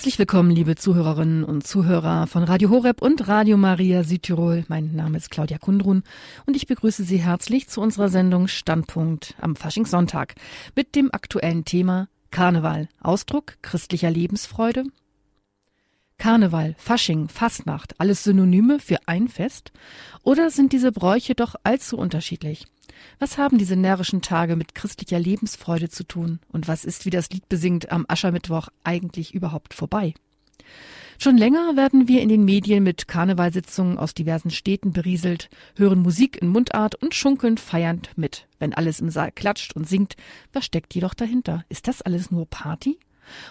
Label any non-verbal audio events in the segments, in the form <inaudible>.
Herzlich willkommen, liebe Zuhörerinnen und Zuhörer von Radio Horeb und Radio Maria Südtirol. Mein Name ist Claudia Kundrun und ich begrüße Sie herzlich zu unserer Sendung Standpunkt am Faschingssonntag mit dem aktuellen Thema Karneval, Ausdruck christlicher Lebensfreude. Karneval, Fasching, Fastnacht, alles Synonyme für ein Fest? Oder sind diese Bräuche doch allzu unterschiedlich? Was haben diese närrischen Tage mit christlicher Lebensfreude zu tun? Und was ist, wie das Lied besingt, am Aschermittwoch eigentlich überhaupt vorbei? Schon länger werden wir in den Medien mit Karnevalsitzungen aus diversen Städten berieselt, hören Musik in Mundart und schunkeln feiernd mit. Wenn alles im Saal klatscht und singt, was steckt jedoch dahinter? Ist das alles nur Party?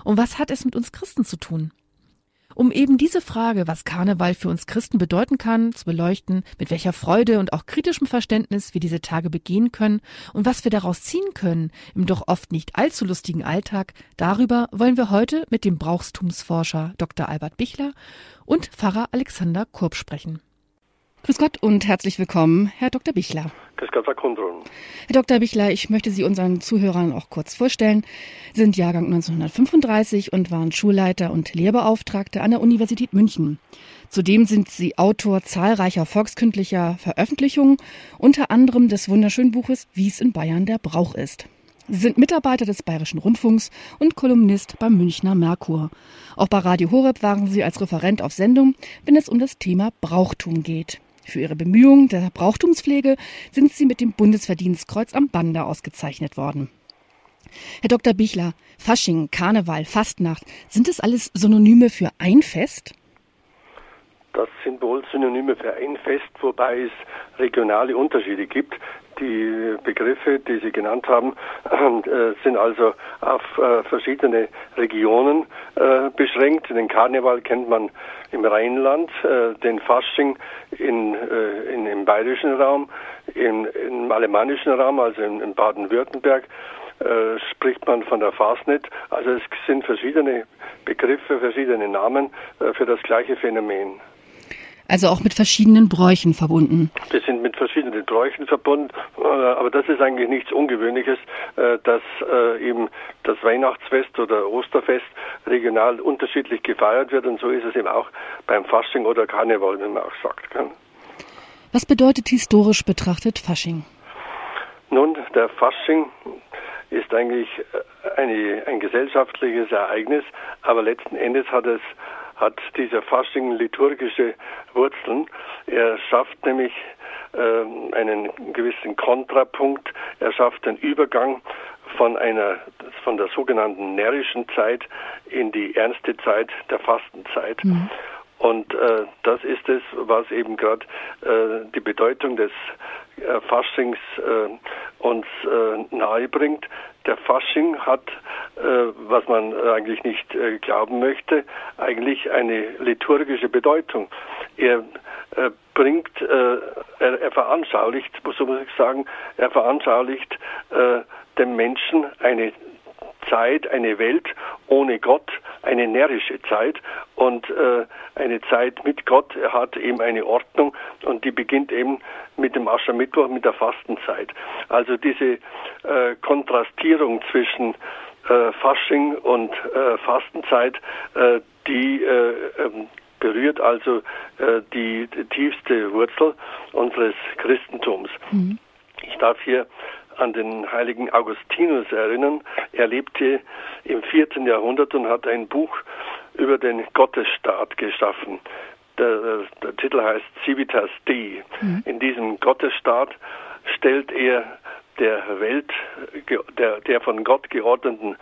Und was hat es mit uns Christen zu tun? Um eben diese Frage, was Karneval für uns Christen bedeuten kann, zu beleuchten, mit welcher Freude und auch kritischem Verständnis wir diese Tage begehen können und was wir daraus ziehen können im doch oft nicht allzu lustigen Alltag, darüber wollen wir heute mit dem Brauchstumsforscher Dr. Albert Bichler und Pfarrer Alexander Kurb sprechen. Grüß Gott und herzlich willkommen, Herr Dr. Bichler. Grüß Gott, Herr Kundrun. Herr Dr. Bichler, ich möchte Sie unseren Zuhörern auch kurz vorstellen. Sie sind Jahrgang 1935 und waren Schulleiter und Lehrbeauftragter an der Universität München. Zudem sind Sie Autor zahlreicher volkskündlicher Veröffentlichungen, unter anderem des wunderschönen Buches Wie es in Bayern der Brauch ist. Sie sind Mitarbeiter des Bayerischen Rundfunks und Kolumnist beim Münchner Merkur. Auch bei Radio Horeb waren Sie als Referent auf Sendung, wenn es um das Thema Brauchtum geht. Für ihre Bemühungen der Brauchtumspflege sind sie mit dem Bundesverdienstkreuz am Bande ausgezeichnet worden. Herr Dr. Bichler, Fasching, Karneval, Fastnacht, sind das alles Synonyme für ein Fest? Das sind wohl Synonyme für ein Fest, wobei es regionale Unterschiede gibt. Die Begriffe, die Sie genannt haben, äh, sind also auf äh, verschiedene Regionen äh, beschränkt. Den Karneval kennt man im Rheinland, den Fasching in, in, im bayerischen Raum, im, im alemannischen Raum, also in, in Baden-Württemberg. Äh, spricht man von der Fastnet. Also es sind verschiedene Begriffe, verschiedene Namen äh, für das gleiche Phänomen. Also auch mit verschiedenen Bräuchen verbunden. Wir sind mit verschiedenen Bräuchen verbunden, äh, aber das ist eigentlich nichts Ungewöhnliches, äh, dass äh, eben das Weihnachtsfest oder Osterfest regional unterschiedlich gefeiert wird und so ist es eben auch beim Fasching oder Karneval, wie man auch sagt. Was bedeutet historisch betrachtet Fasching? Nun, der Fasching ist eigentlich eine, ein gesellschaftliches Ereignis, aber letzten Endes hat es hat dieser Fasching liturgische Wurzeln. Er schafft nämlich äh, einen gewissen Kontrapunkt, er schafft den Übergang von einer von der sogenannten närrischen Zeit in die ernste Zeit der Fastenzeit. Mhm. Und äh, das ist es, was eben gerade äh, die Bedeutung des äh, Faschings äh, uns äh, nahe bringt. Der Fasching hat, äh, was man eigentlich nicht äh, glauben möchte, eigentlich eine liturgische Bedeutung. Er äh, bringt, äh, er, er, veranschaulicht, so muss ich sagen, er veranschaulicht äh, dem Menschen eine Zeit, eine Welt ohne Gott, eine närrische Zeit und äh, eine Zeit mit Gott. Hat eben eine Ordnung und die beginnt eben mit dem Aschermittwoch, mit der Fastenzeit. Also diese äh, Kontrastierung zwischen äh, Fasching und äh, Fastenzeit, äh, die äh, ähm, berührt also die, die, tiefste Wurzel unseres Christentums. Mhm. Ich darf hier an den heiligen Augustinus erinnern. Er lebte im vierten Jahrhundert und hat ein Buch über den Gottesstaat geschaffen. Der, der Titel heißt Civitas Dei. Mhm. In diesem Gottesstaat stellt er der Welt, der, der von Gott geordneten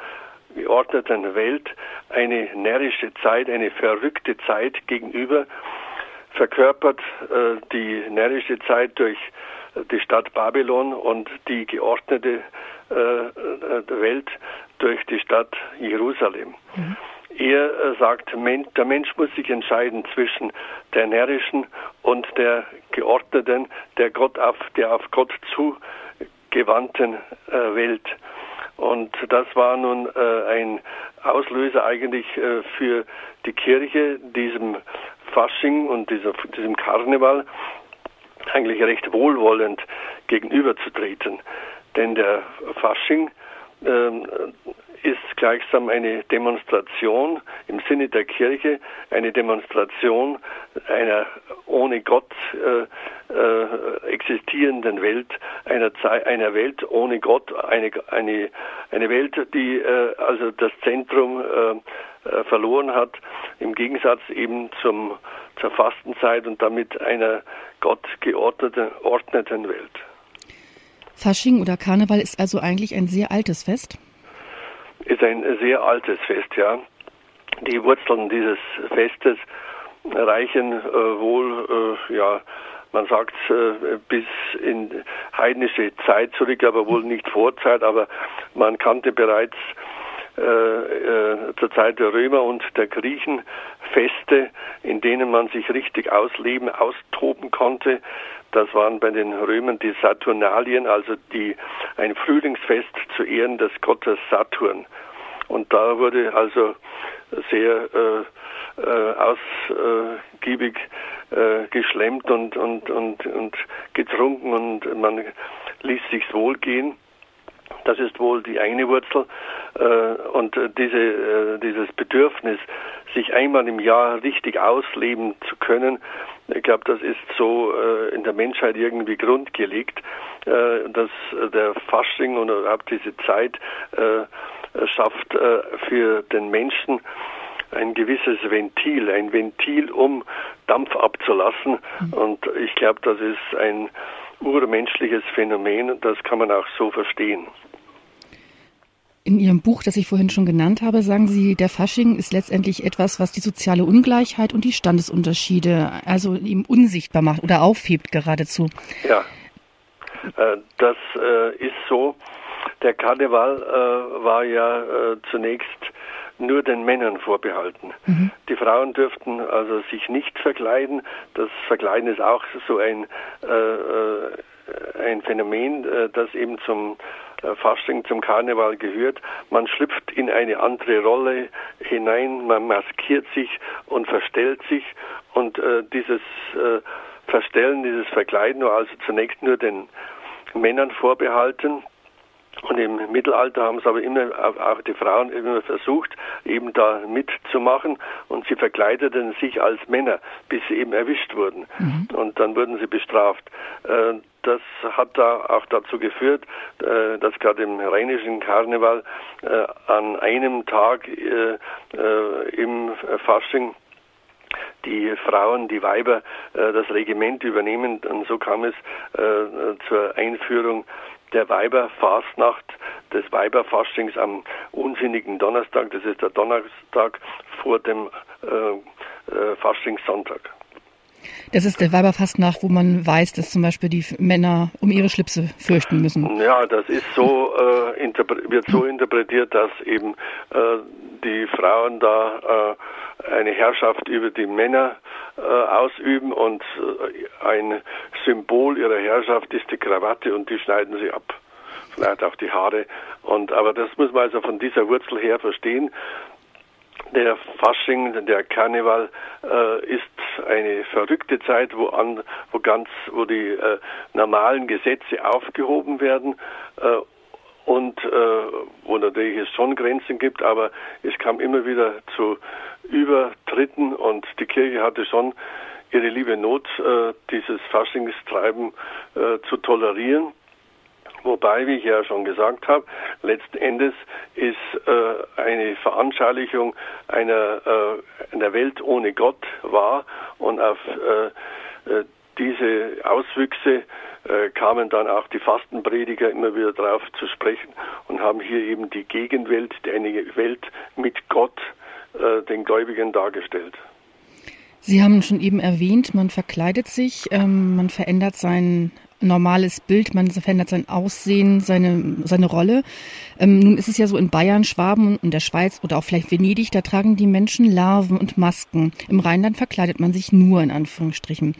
geordneten Welt eine närrische Zeit, eine verrückte Zeit gegenüber, verkörpert äh, die närrische Zeit durch die Stadt Babylon und die geordnete äh, äh Welt durch die Stadt Jerusalem. Mhm. Er äh, sagt, der Mensch muss sich entscheiden zwischen der närrischen und der geordneten, der Gott auf, der auf Gott zugewandten äh, Welt. Und das war nun äh, ein Auslöser eigentlich äh, für die Kirche, diesem Fasching und dieser, diesem Karneval, eigentlich recht wohlwollend gegenüberzutreten. Denn der Fasching ähm, ist gleichsam eine Demonstration im Sinne der Kirche, eine Demonstration einer ohne Gott äh, äh, existierenden Welt, einer, einer Welt ohne Gott, eine, eine, eine Welt, die äh, also das Zentrum äh, äh, verloren hat, im Gegensatz eben zum, zur Fastenzeit und damit einer Gott geordneten Welt. Fasching oder Karneval ist also eigentlich ein sehr altes Fest? Ist ein sehr altes Fest, ja. Die Wurzeln dieses Festes reichen äh, wohl, äh, ja, man sagt äh, bis in heidnische Zeit zurück, aber wohl nicht Vorzeit, aber man kannte bereits äh, äh, zur Zeit der Römer und der Griechen Feste, in denen man sich richtig ausleben, austoben konnte. Das waren bei den Römern die Saturnalien, also die, ein Frühlingsfest zu Ehren des Gottes Saturn. Und da wurde also sehr äh, äh, ausgiebig äh, geschlemmt und, und, und, und getrunken und man ließ sich's wohlgehen. Das ist wohl die eine Wurzel. Äh, und diese, äh, dieses Bedürfnis, sich einmal im Jahr richtig ausleben zu können, ich glaube, das ist so äh, in der Menschheit irgendwie grundgelegt, dass der Fasching und überhaupt diese Zeit schafft für den Menschen ein gewisses Ventil, ein Ventil, um Dampf abzulassen. Mhm. Und ich glaube, das ist ein urmenschliches Phänomen und das kann man auch so verstehen. In Ihrem Buch, das ich vorhin schon genannt habe, sagen Sie, der Fasching ist letztendlich etwas, was die soziale Ungleichheit und die Standesunterschiede also ihm unsichtbar macht oder aufhebt geradezu. Ja, äh, das äh, ist so. Der Karneval äh, war ja zunächst nur den Männern vorbehalten. Mhm. Die Frauen dürften also sich nicht verkleiden. Das Verkleiden ist auch so ein, äh, ein Phänomen, äh, das eben zum äh, Fasching, zum Karneval gehört. Man schlüpft in eine andere Rolle hinein, man maskiert sich und verstellt sich und äh, dieses äh, Verstellen, dieses Verkleiden war also zunächst nur den Männern vorbehalten. Und im Mittelalter haben es aber immer, auch die Frauen immer versucht, eben da mitzumachen und sie verkleideten sich als Männer, bis sie eben erwischt wurden. Mhm. Und dann wurden sie bestraft. Äh, das hat da auch dazu geführt, äh, dass gerade im rheinischen Karneval äh, an einem Tag im Fasching die Frauen, die Weiber das Regiment übernehmen. Und so kam es zur Einführung der Weiberfastnacht, des Weiberfaschings am unsinnigen Donnerstag, das ist der Donnerstag vor dem äh, äh, Faschingssonntag. Das ist der Weiberfastnacht, wo man weiß, dass zum Beispiel die Männer um ihre Schlipse fürchten müssen. Ja, das ist so, äh, wird so interpretiert, dass eben äh, die Frauen da äh, eine Herrschaft über die Männer äh, ausüben und äh, ein Symbol ihrer Herrschaft ist die Krawatte und die schneiden sie ab. Vielleicht auch die Haare. Und, aber das muss man also von dieser Wurzel her verstehen. Der Fasching, der Karneval äh, ist eine verrückte Zeit, wo, an, wo ganz, wo die äh, normalen Gesetze aufgehoben werden äh, und äh, wo natürlich es schon Grenzen gibt, aber es kam immer wieder zu Übertritten und die Kirche hatte schon ihre liebe Not, äh, dieses Faschingstreiben äh, zu tolerieren. Wobei, wie ich ja schon gesagt habe, letzten Endes ist äh, eine Veranschaulichung einer, äh, einer Welt ohne Gott wahr und auf äh, äh diese Auswüchse äh, kamen dann auch die Fastenprediger immer wieder drauf zu sprechen und haben hier eben die Gegenwelt, eine Welt mit Gott, äh, den Gläubigen dargestellt. Sie haben schon eben erwähnt, man verkleidet sich, ähm, man verändert sein normales Bild, man verändert sein Aussehen, seine, seine Rolle. Ähm, nun ist es ja so in Bayern, Schwaben und der Schweiz oder auch vielleicht Venedig, da tragen die Menschen Larven und Masken. Im Rheinland verkleidet man sich nur in Anführungsstrichen.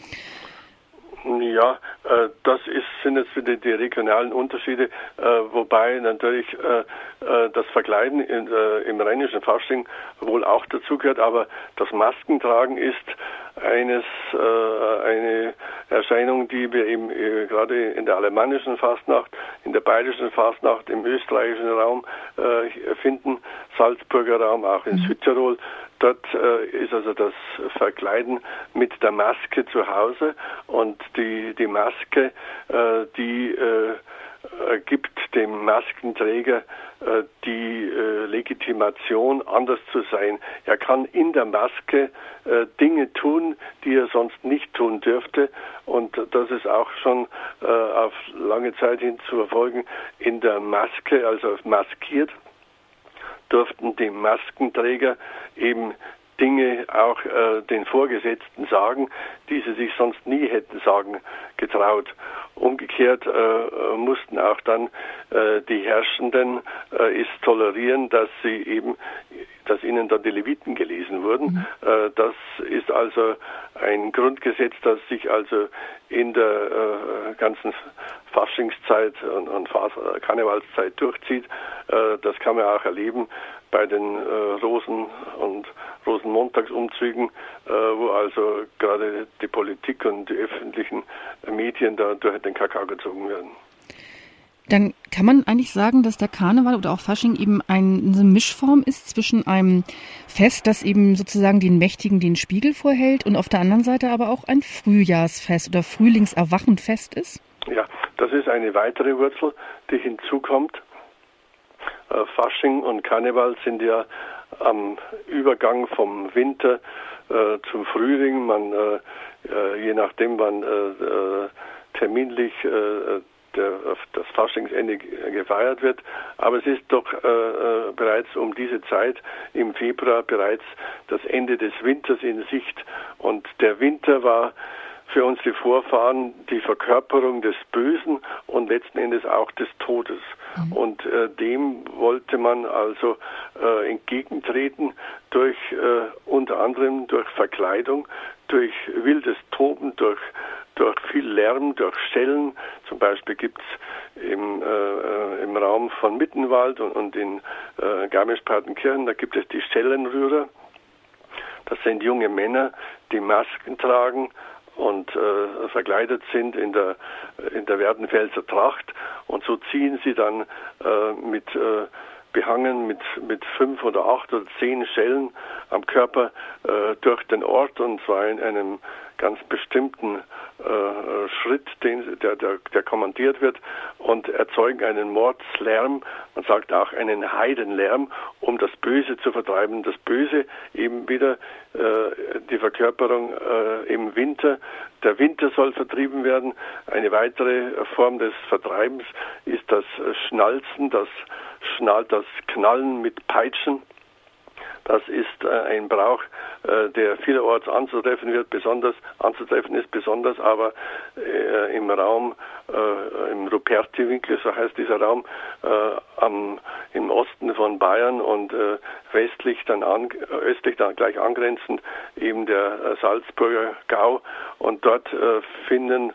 Ja, äh, das ist, sind jetzt wieder die regionalen Unterschiede, äh, wobei natürlich äh, das Verkleiden in, im rheinischen Fasching wohl auch dazugehört, aber das Maskentragen ist eines eine Erscheinung, die wir eben gerade in der alemannischen Fastnacht in der bayerischen Fastnacht, im österreichischen Raum finden, Salzburger Raum, auch in mhm. Südtirol. Dort äh, ist also das Verkleiden mit der Maske zu Hause und die, die Maske, äh, die äh, äh, gibt dem Maskenträger äh, die äh, Legitimation, anders zu sein. Er kann in der Maske Dinge tun, die er sonst nicht tun dürfte. Und das ist auch schon auf lange Zeit hin zu verfolgen. In der Maske, also maskiert, durften die Maskenträger eben Dinge auch äh, den Vorgesetzten sagen, die sie sich sonst nie hätten sagen getraut. Umgekehrt äh, mussten auch dann äh, die Herrschenden äh, es tolerieren, dass sie eben, dass ihnen dann die Leviten gelesen wurden. Mhm. Äh, das ist also ein Grundgesetz, das sich also in der äh, ganzen Faschingszeit und, und Karnevalszeit durchzieht. Äh, das kann man auch erleben bei den äh, Rosen- und Rosenmontagsumzügen, äh, wo also gerade die Politik und die öffentlichen Medien da durch den Kakao gezogen werden. Dann kann man eigentlich sagen, dass der Karneval oder auch Fasching eben eine Mischform ist zwischen einem Fest, das eben sozusagen den Mächtigen den Spiegel vorhält und auf der anderen Seite aber auch ein Frühjahrsfest oder Frühlingserwachenfest ist? Ja, das ist eine weitere Wurzel, die hinzukommt. Äh, Fasching und Karneval sind ja am Übergang vom Winter äh, zum Frühling. Man, äh, äh je nachdem, wann äh, äh, terminlich der, das Faschingsende gefeiert wird. Aber es ist doch äh, bereits um diese Zeit im Februar bereits das Ende des Winters in Sicht. Und der Winter war für unsere Vorfahren die Verkörperung des Bösen und letzten Endes auch des Todes. Mhm. Und äh, dem wollte man also äh, entgegentreten durch äh, unter anderem durch Verkleidung, durch wildes Toben, durch durch viel Lärm, durch Schellen. Zum Beispiel gibt es im, äh, im Raum von Mittenwald und, und in äh, Garmisch-Partenkirchen, da gibt es die Schellenrührer. Das sind junge Männer, die Masken tragen und äh, verkleidet sind in der, in der Werdenfelser Tracht. Und so ziehen sie dann äh, mit äh, behangen mit, mit fünf oder acht oder zehn Schellen am Körper äh, durch den Ort und zwar in einem ganz bestimmten äh, Schritt, den, der, der, der kommandiert wird und erzeugen einen Mordslärm, man sagt auch einen Heidenlärm, um das Böse zu vertreiben. Das Böse eben wieder äh, die Verkörperung äh, im Winter. Der Winter soll vertrieben werden. Eine weitere Form des Vertreibens ist das Schnalzen, das schnallt das Knallen mit Peitschen. Das ist äh, ein Brauch, äh, der vielerorts anzutreffen wird, besonders anzutreffen ist, besonders aber äh, im Raum, im Ruperti-Winkel, so heißt dieser Raum, am, im Osten von Bayern und westlich dann an, östlich dann gleich angrenzend eben der Salzburger Gau. Und dort finden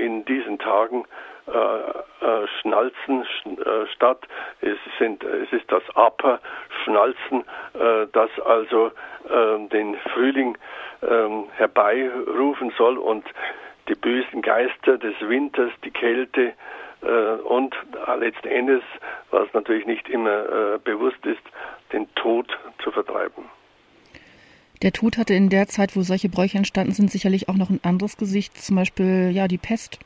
in diesen Tagen äh, äh, Schnalzen äh, statt. Es, sind, es ist das Upper-Schnalzen, äh, das also ähm, den Frühling ähm, herbeirufen soll und die bösen Geister des Winters, die Kälte und letzten Endes, was natürlich nicht immer bewusst ist, den Tod zu vertreiben. Der Tod hatte in der Zeit, wo solche Bräuche entstanden sind, sicherlich auch noch ein anderes Gesicht, zum Beispiel ja die Pest.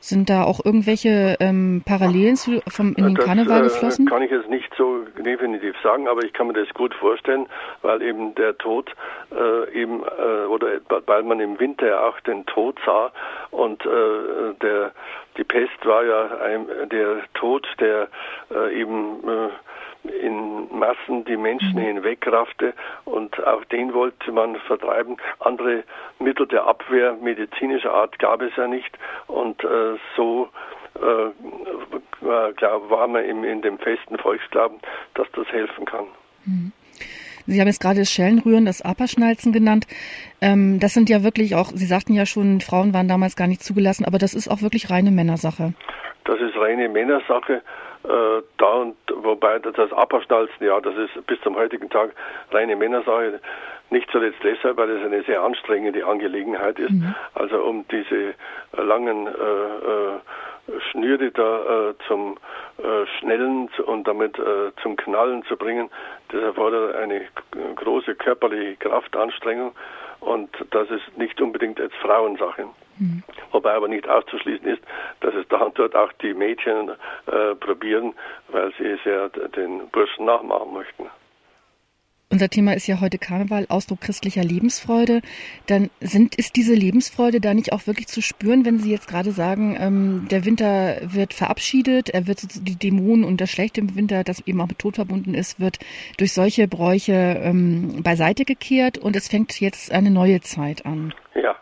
Sind da auch irgendwelche ähm, Parallelen zu, vom, in den das, Karneval äh, geflossen? Äh, kann ich jetzt nicht so definitiv sagen, aber ich kann mir das gut vorstellen, weil eben der Tod äh, eben äh, oder weil man im Winter auch den Tod sah und äh, der die Pest war ja ein, der Tod, der äh, eben äh, in Massen die Menschen mhm. hinwegraffte und auch den wollte man vertreiben. Andere Mittel der Abwehr medizinischer Art gab es ja nicht und äh, so äh, war man im, in dem festen Volksglauben, dass das helfen kann. Mhm. Sie haben jetzt gerade das Schellenrühren, das Aperschnalzen genannt. Ähm, das sind ja wirklich auch, Sie sagten ja schon, Frauen waren damals gar nicht zugelassen, aber das ist auch wirklich reine Männersache. Das ist reine Männersache äh, da und wobei das Abschnalzen, ja, das ist bis zum heutigen Tag reine Männersache. Nicht zuletzt deshalb, weil es eine sehr anstrengende Angelegenheit ist. Mhm. Also um diese langen äh, äh, Schnüre da äh, zum äh, Schnellen und damit äh, zum Knallen zu bringen, das erfordert eine große körperliche Kraftanstrengung und das ist nicht unbedingt als Frauensache. Mhm. Wobei aber nicht auszuschließen ist, dass es da und dort auch die Mädchen äh, probieren, weil sie sehr den Burschen nachmachen möchten. Unser Thema ist ja heute Karneval, Ausdruck christlicher Lebensfreude. Dann sind, ist diese Lebensfreude da nicht auch wirklich zu spüren, wenn Sie jetzt gerade sagen, ähm, der Winter wird verabschiedet, er wird die Dämonen und das Schlechte im Winter, das eben auch mit Tod verbunden ist, wird durch solche Bräuche ähm, beiseite gekehrt und es fängt jetzt eine neue Zeit an. Ja,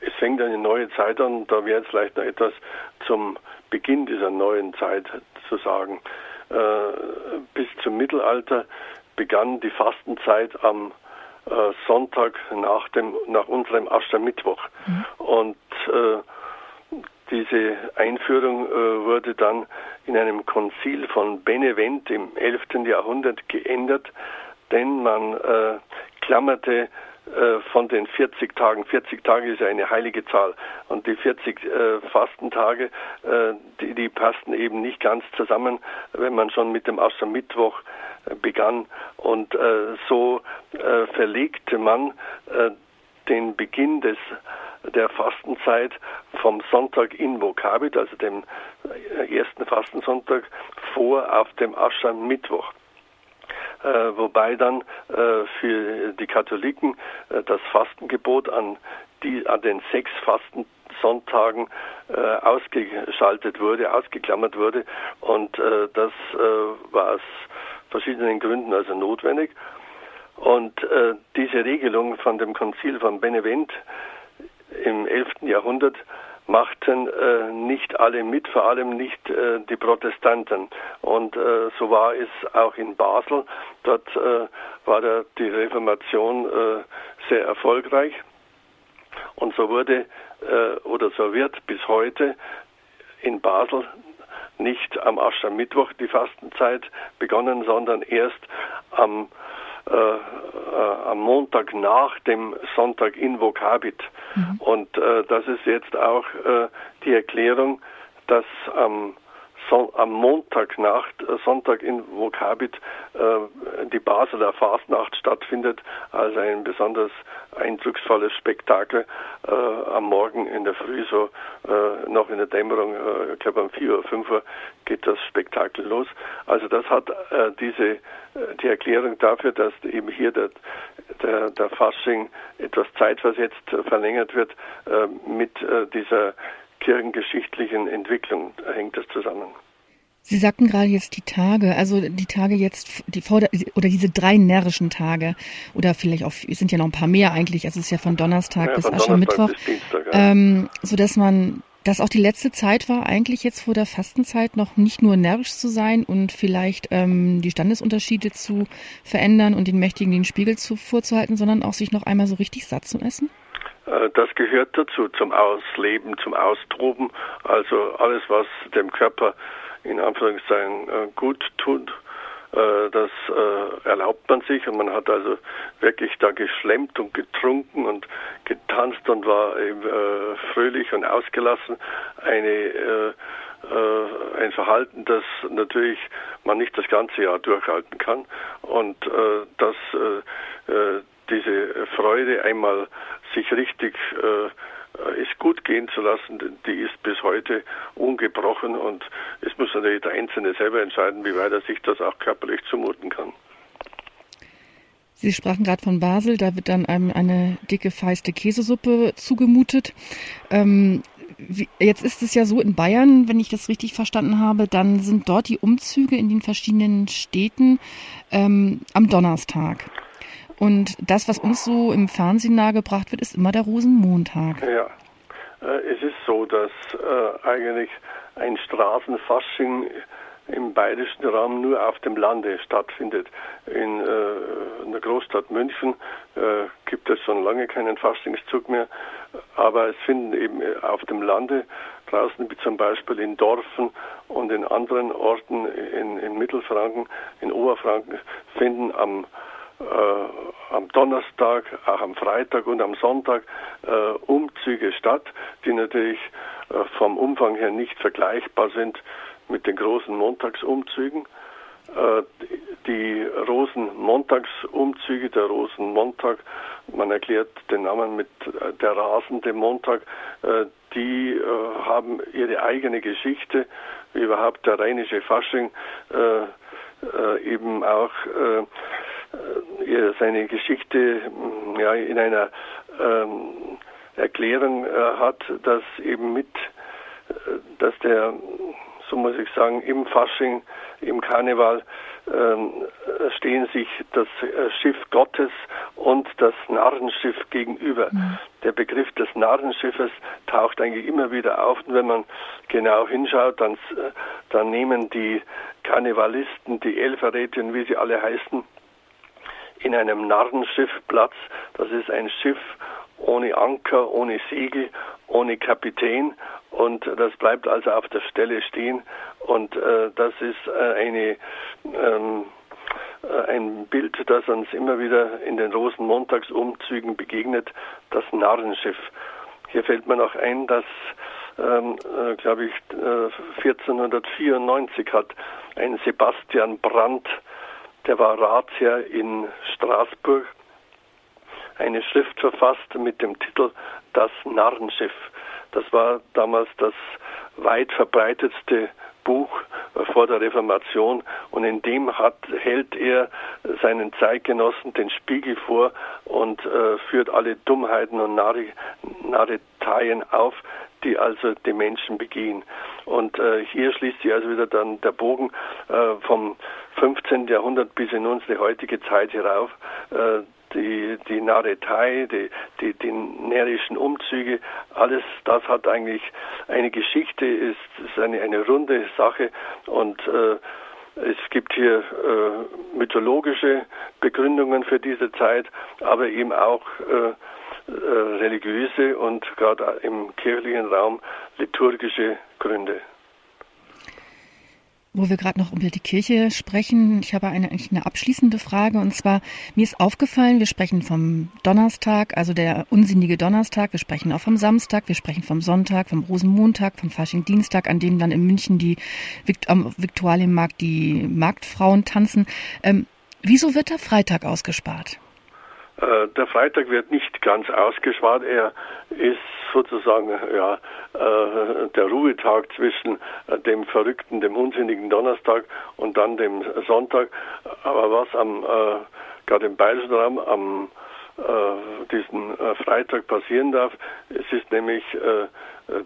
es fängt eine neue Zeit an. Da wäre jetzt vielleicht noch etwas zum Beginn dieser neuen Zeit zu sagen. Äh, bis zum Mittelalter begann die Fastenzeit am äh, Sonntag nach, dem, nach unserem Aschermittwoch. Mhm. Und äh, diese Einführung äh, wurde dann in einem Konzil von Benevent im 11. Jahrhundert geändert, denn man äh, klammerte von den 40 Tagen. 40 Tage ist ja eine heilige Zahl. Und die 40 äh, Fastentage, äh, die, die passten eben nicht ganz zusammen, wenn man schon mit dem Aschermittwoch äh, begann. Und äh, so äh, verlegte man den Beginn des der Fastenzeit vom Sonntag in Vokabit, also dem ersten Fastensonntag, vor auf dem Aschermittwoch äh, wobei dann äh, für die Katholiken äh, das Fastengebot an, die, an den sechs Fastensonntagen äh, ausgeschaltet wurde, ausgeklammert wurde und äh, das äh, war aus verschiedenen Gründen also notwendig. Und äh, diese Regelung von dem Konzil von Benevent im 11. Jahrhundert machten äh, nicht alle mit, vor allem nicht äh, die Protestanten. Und äh, so war es auch in Basel. Dort äh, war der, die Reformation äh, sehr erfolgreich. Und so wurde äh, oder so wird bis heute in Basel nicht am Aschermittwoch die Fastenzeit begonnen, sondern erst am äh, äh, am Montag nach dem Sonntag in Vokabit. Mhm. Und äh, das ist jetzt auch äh, die Erklärung, dass am Son am Montag nach äh, Sonntag in Vokabit äh, die Basler Fastnacht stattfindet, also ein besonders eindrucksvolles Spektakel äh, am Morgen in der Früh, so äh, noch in der Dämmerung, äh, ich glaube um 4 Uhr, 5 Uhr geht das Spektakel los. Also das hat äh, diese äh, die Erklärung dafür, dass eben hier der, der, der Fasching etwas zeitversetzt verlängert wird, mit dieser kirchengeschichtlichen Entwicklung hängt das zusammen. Sie sagten gerade jetzt die Tage, also die Tage jetzt, die vor oder diese drei närrischen Tage oder vielleicht auch, es sind ja noch ein paar mehr eigentlich, also es ist ja von Donnerstag ja, bis Aschermittwoch, ja. ähm, so dass man, dass auch die letzte Zeit war, eigentlich jetzt vor der Fastenzeit noch nicht nur närrisch zu sein und vielleicht ähm, die Standesunterschiede zu verändern und den Mächtigen den Spiegel zu, vorzuhalten, sondern auch sich noch einmal so richtig satt zu essen? Äh, das gehört dazu, zum Ausleben, zum Austoben, also alles, was dem Körper in Anführungszeichen äh, gut tut. Äh, das äh, erlaubt man sich und man hat also wirklich da geschlemmt und getrunken und getanzt und war eben, fröhlich und ausgelassen. Eine ein Verhalten, das natürlich man nicht das ganze Jahr durchhalten kann und dass diese Freude einmal sich richtig äh, es gut gehen zu lassen, die ist bis heute ungebrochen und es muss natürlich der Einzelne selber entscheiden, wie weit er sich das auch körperlich zumuten kann. Sie sprachen gerade von Basel, da wird dann einem eine dicke, feiste Käsesuppe zugemutet. Ähm, wie, jetzt ist es ja so in Bayern, wenn ich das richtig verstanden habe, dann sind dort die Umzüge in den verschiedenen Städten ähm, am Donnerstag. Und das, was uns so im Fernsehen nahegebracht wird, ist immer der Rosenmontag. Ja, äh, es ist so, dass äh, eigentlich ein Straßenfasching im bayerischen Raum nur auf dem Lande stattfindet. In, äh, in der Großstadt München äh, gibt es schon lange keinen Faschingszug mehr, aber es finden eben auf dem Lande draußen, wie zum Beispiel in Dorfen und in anderen Orten in, in Mittelfranken, in Oberfranken, finden am äh, am Donnerstag, auch am Freitag und am Sonntag äh, Umzüge statt, die natürlich vom Umfang her nicht vergleichbar sind mit den großen Montagsumzügen. Die Rosenmontagsumzüge, der Rosenmontag, man erklärt den Namen mit der rasende Montag, die haben ihre eigene Geschichte, wie überhaupt der rheinische Fasching eben auch seine Geschichte ja, in einer ähm, Erklärung äh, hat, dass eben mit, äh, dass der, so muss ich sagen, im Fasching, im Karneval ähm, stehen sich das äh, Schiff Gottes und das Narrenschiff gegenüber. Mhm. Der Begriff des Narrenschiffes taucht eigentlich immer wieder auf und wenn man genau hinschaut, dann, äh, dann nehmen die Karnevalisten, die Elferräte wie sie alle heißen, in einem Narrenschiff Platz. Das ist ein Schiff ohne Anker, ohne Segel, ohne Kapitän und das bleibt also auf der Stelle stehen und äh, das ist äh, eine ähm, äh, ein Bild, das uns immer wieder in den Rosenmontagsumzügen begegnet, das Narrenschiff. Hier fällt mir noch ein, dass, ähm, äh, glaube ich, äh, 1494 hat ein Sebastian Brandt der war Ratsherr in Straßburg, eine Schrift verfasst mit dem Titel Das Narrenschiff. Das war damals das weit verbreitetste Buch vor der Reformation und in dem hat, hält er seinen Zeitgenossen den Spiegel vor und äh, führt alle Dummheiten und Narreteien auf, die also die Menschen begehen. Und äh, hier schließt sich also wieder dann der Bogen äh, vom 15. Jahrhundert bis in unsere heutige Zeit herauf. Äh, die, die Narretei, die, die, die närrischen Umzüge, alles das hat eigentlich eine Geschichte, ist, ist eine, eine runde Sache und äh, es gibt hier äh, mythologische Begründungen für diese Zeit, aber eben auch äh, religiöse und gerade im kirchlichen Raum liturgische Gründe. Wo wir gerade noch über die Kirche sprechen, ich habe eine, eigentlich eine abschließende Frage und zwar, mir ist aufgefallen, wir sprechen vom Donnerstag, also der unsinnige Donnerstag, wir sprechen auch vom Samstag, wir sprechen vom Sonntag, vom Rosenmontag, vom Faschingdienstag, an dem dann in München die am Viktualienmarkt die Marktfrauen tanzen. Ähm, wieso wird der Freitag ausgespart? Äh, der Freitag wird nicht ganz ausgespart. Er ist sozusagen ja, äh, der Ruhetag zwischen äh, dem verrückten, dem unsinnigen Donnerstag und dann dem Sonntag. Aber was am gerade im Bayerischen Raum am diesen Freitag passieren darf, es ist nämlich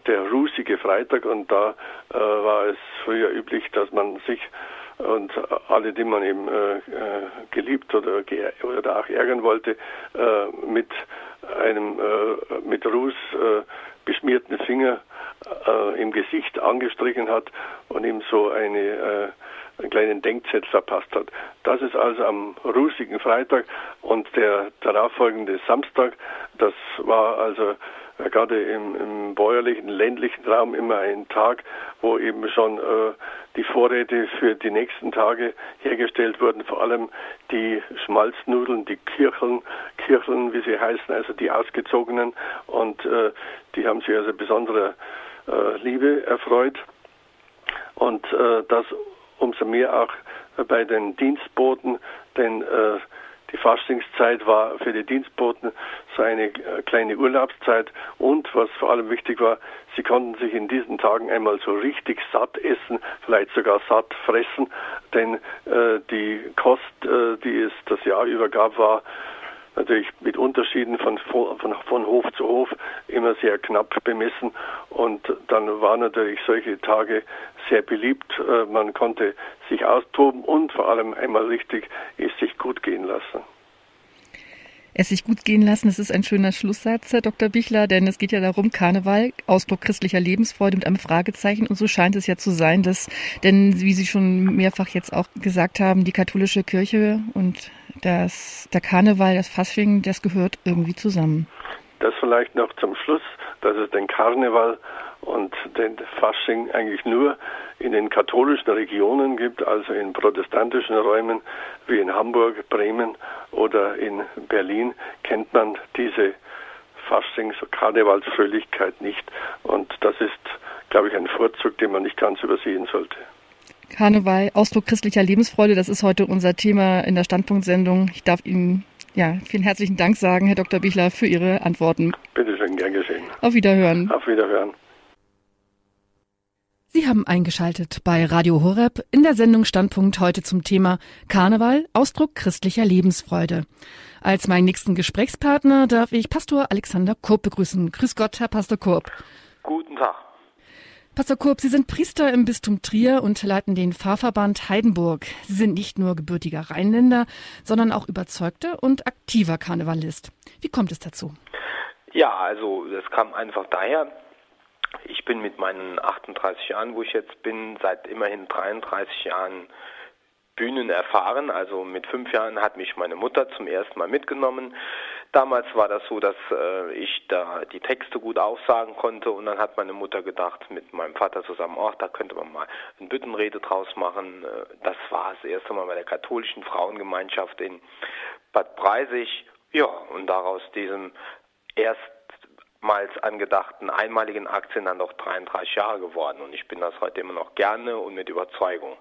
der rußige Freitag und da war es früher üblich, dass man sich und alle, die man eben äh, geliebt oder, oder auch ärgern wollte, äh, mit einem äh, mit Ruß äh, beschmierten Finger äh, im Gesicht angestrichen hat und ihm so eine äh, einen kleinen Denkzettel verpasst hat. Das ist also am rußigen Freitag und der darauffolgende Samstag, das war also äh, gerade im, im bäuerlichen, ländlichen Raum immer ein Tag, wo eben schon äh, die Vorräte für die nächsten Tage hergestellt wurden, vor allem die Schmalznudeln, die Kircheln, Kircheln, wie sie heißen, also die ausgezogenen. Und äh, die haben sich also besonderer äh, Liebe erfreut. Und äh, das umso mehr auch bei den Dienstboten, denn äh, die Fastingszeit war für die Dienstboten so eine äh, kleine Urlaubszeit und was vor allem wichtig war, sie konnten sich in diesen Tagen einmal so richtig satt essen, vielleicht sogar satt fressen, denn äh, die Kost, äh, die es das Jahr über gab, war natürlich mit Unterschieden von, von, von Hof zu Hof immer sehr knapp bemessen. Und dann waren natürlich solche Tage sehr beliebt. Äh, man konnte sich austoben und vor allem einmal richtig es sich gut gehen lassen. Es sich gut gehen lassen, das ist ein schöner Schlusssatz, Herr Dr. Bichler, denn es geht ja darum, Karneval, Ausdruck christlicher Lebensfreude mit einem Fragezeichen. Und so scheint es ja zu sein, dass, denn wie Sie schon mehrfach jetzt auch gesagt haben, die katholische Kirche und das, der Karneval, das Fasching, das gehört irgendwie zusammen. Das vielleicht noch zum Schluss, dass es den Karneval und den Fasching eigentlich nur in den katholischen Regionen gibt, also in protestantischen Räumen wie in Hamburg, Bremen oder in Berlin, kennt man diese Fasching, so Karnevalsfröhlichkeit nicht. Und das ist, glaube ich, ein Vorzug, den man nicht ganz übersehen sollte. Karneval, Ausdruck christlicher Lebensfreude, das ist heute unser Thema in der Standpunktsendung. Ich darf Ihnen ja, vielen herzlichen Dank sagen, Herr Dr. Bichler, für Ihre Antworten. Bitte schön, gern geschehen. Auf Wiederhören. Auf Wiederhören. Sie haben eingeschaltet bei Radio Horeb in der Sendung Standpunkt heute zum Thema Karneval, Ausdruck christlicher Lebensfreude. Als meinen nächsten Gesprächspartner darf ich Pastor Alexander Kurb begrüßen. Grüß Gott, Herr Pastor Kurb. Guten Tag. Pastor Kurb, Sie sind Priester im Bistum Trier und leiten den Pfarrverband Heidenburg. Sie sind nicht nur gebürtiger Rheinländer, sondern auch überzeugter und aktiver Karnevalist. Wie kommt es dazu? Ja, also das kam einfach daher. Ich bin mit meinen 38 Jahren, wo ich jetzt bin, seit immerhin 33 Jahren Bühnen erfahren. Also mit fünf Jahren hat mich meine Mutter zum ersten Mal mitgenommen. Damals war das so, dass äh, ich da die Texte gut aufsagen konnte und dann hat meine Mutter gedacht mit meinem Vater zusammen, ach, da könnte man mal eine Büttenrede draus machen. Äh, das war das erste Mal bei der katholischen Frauengemeinschaft in Bad Breisig. Ja, und daraus diesem erstmals angedachten einmaligen Akt sind dann doch 33 Jahre geworden und ich bin das heute immer noch gerne und mit Überzeugung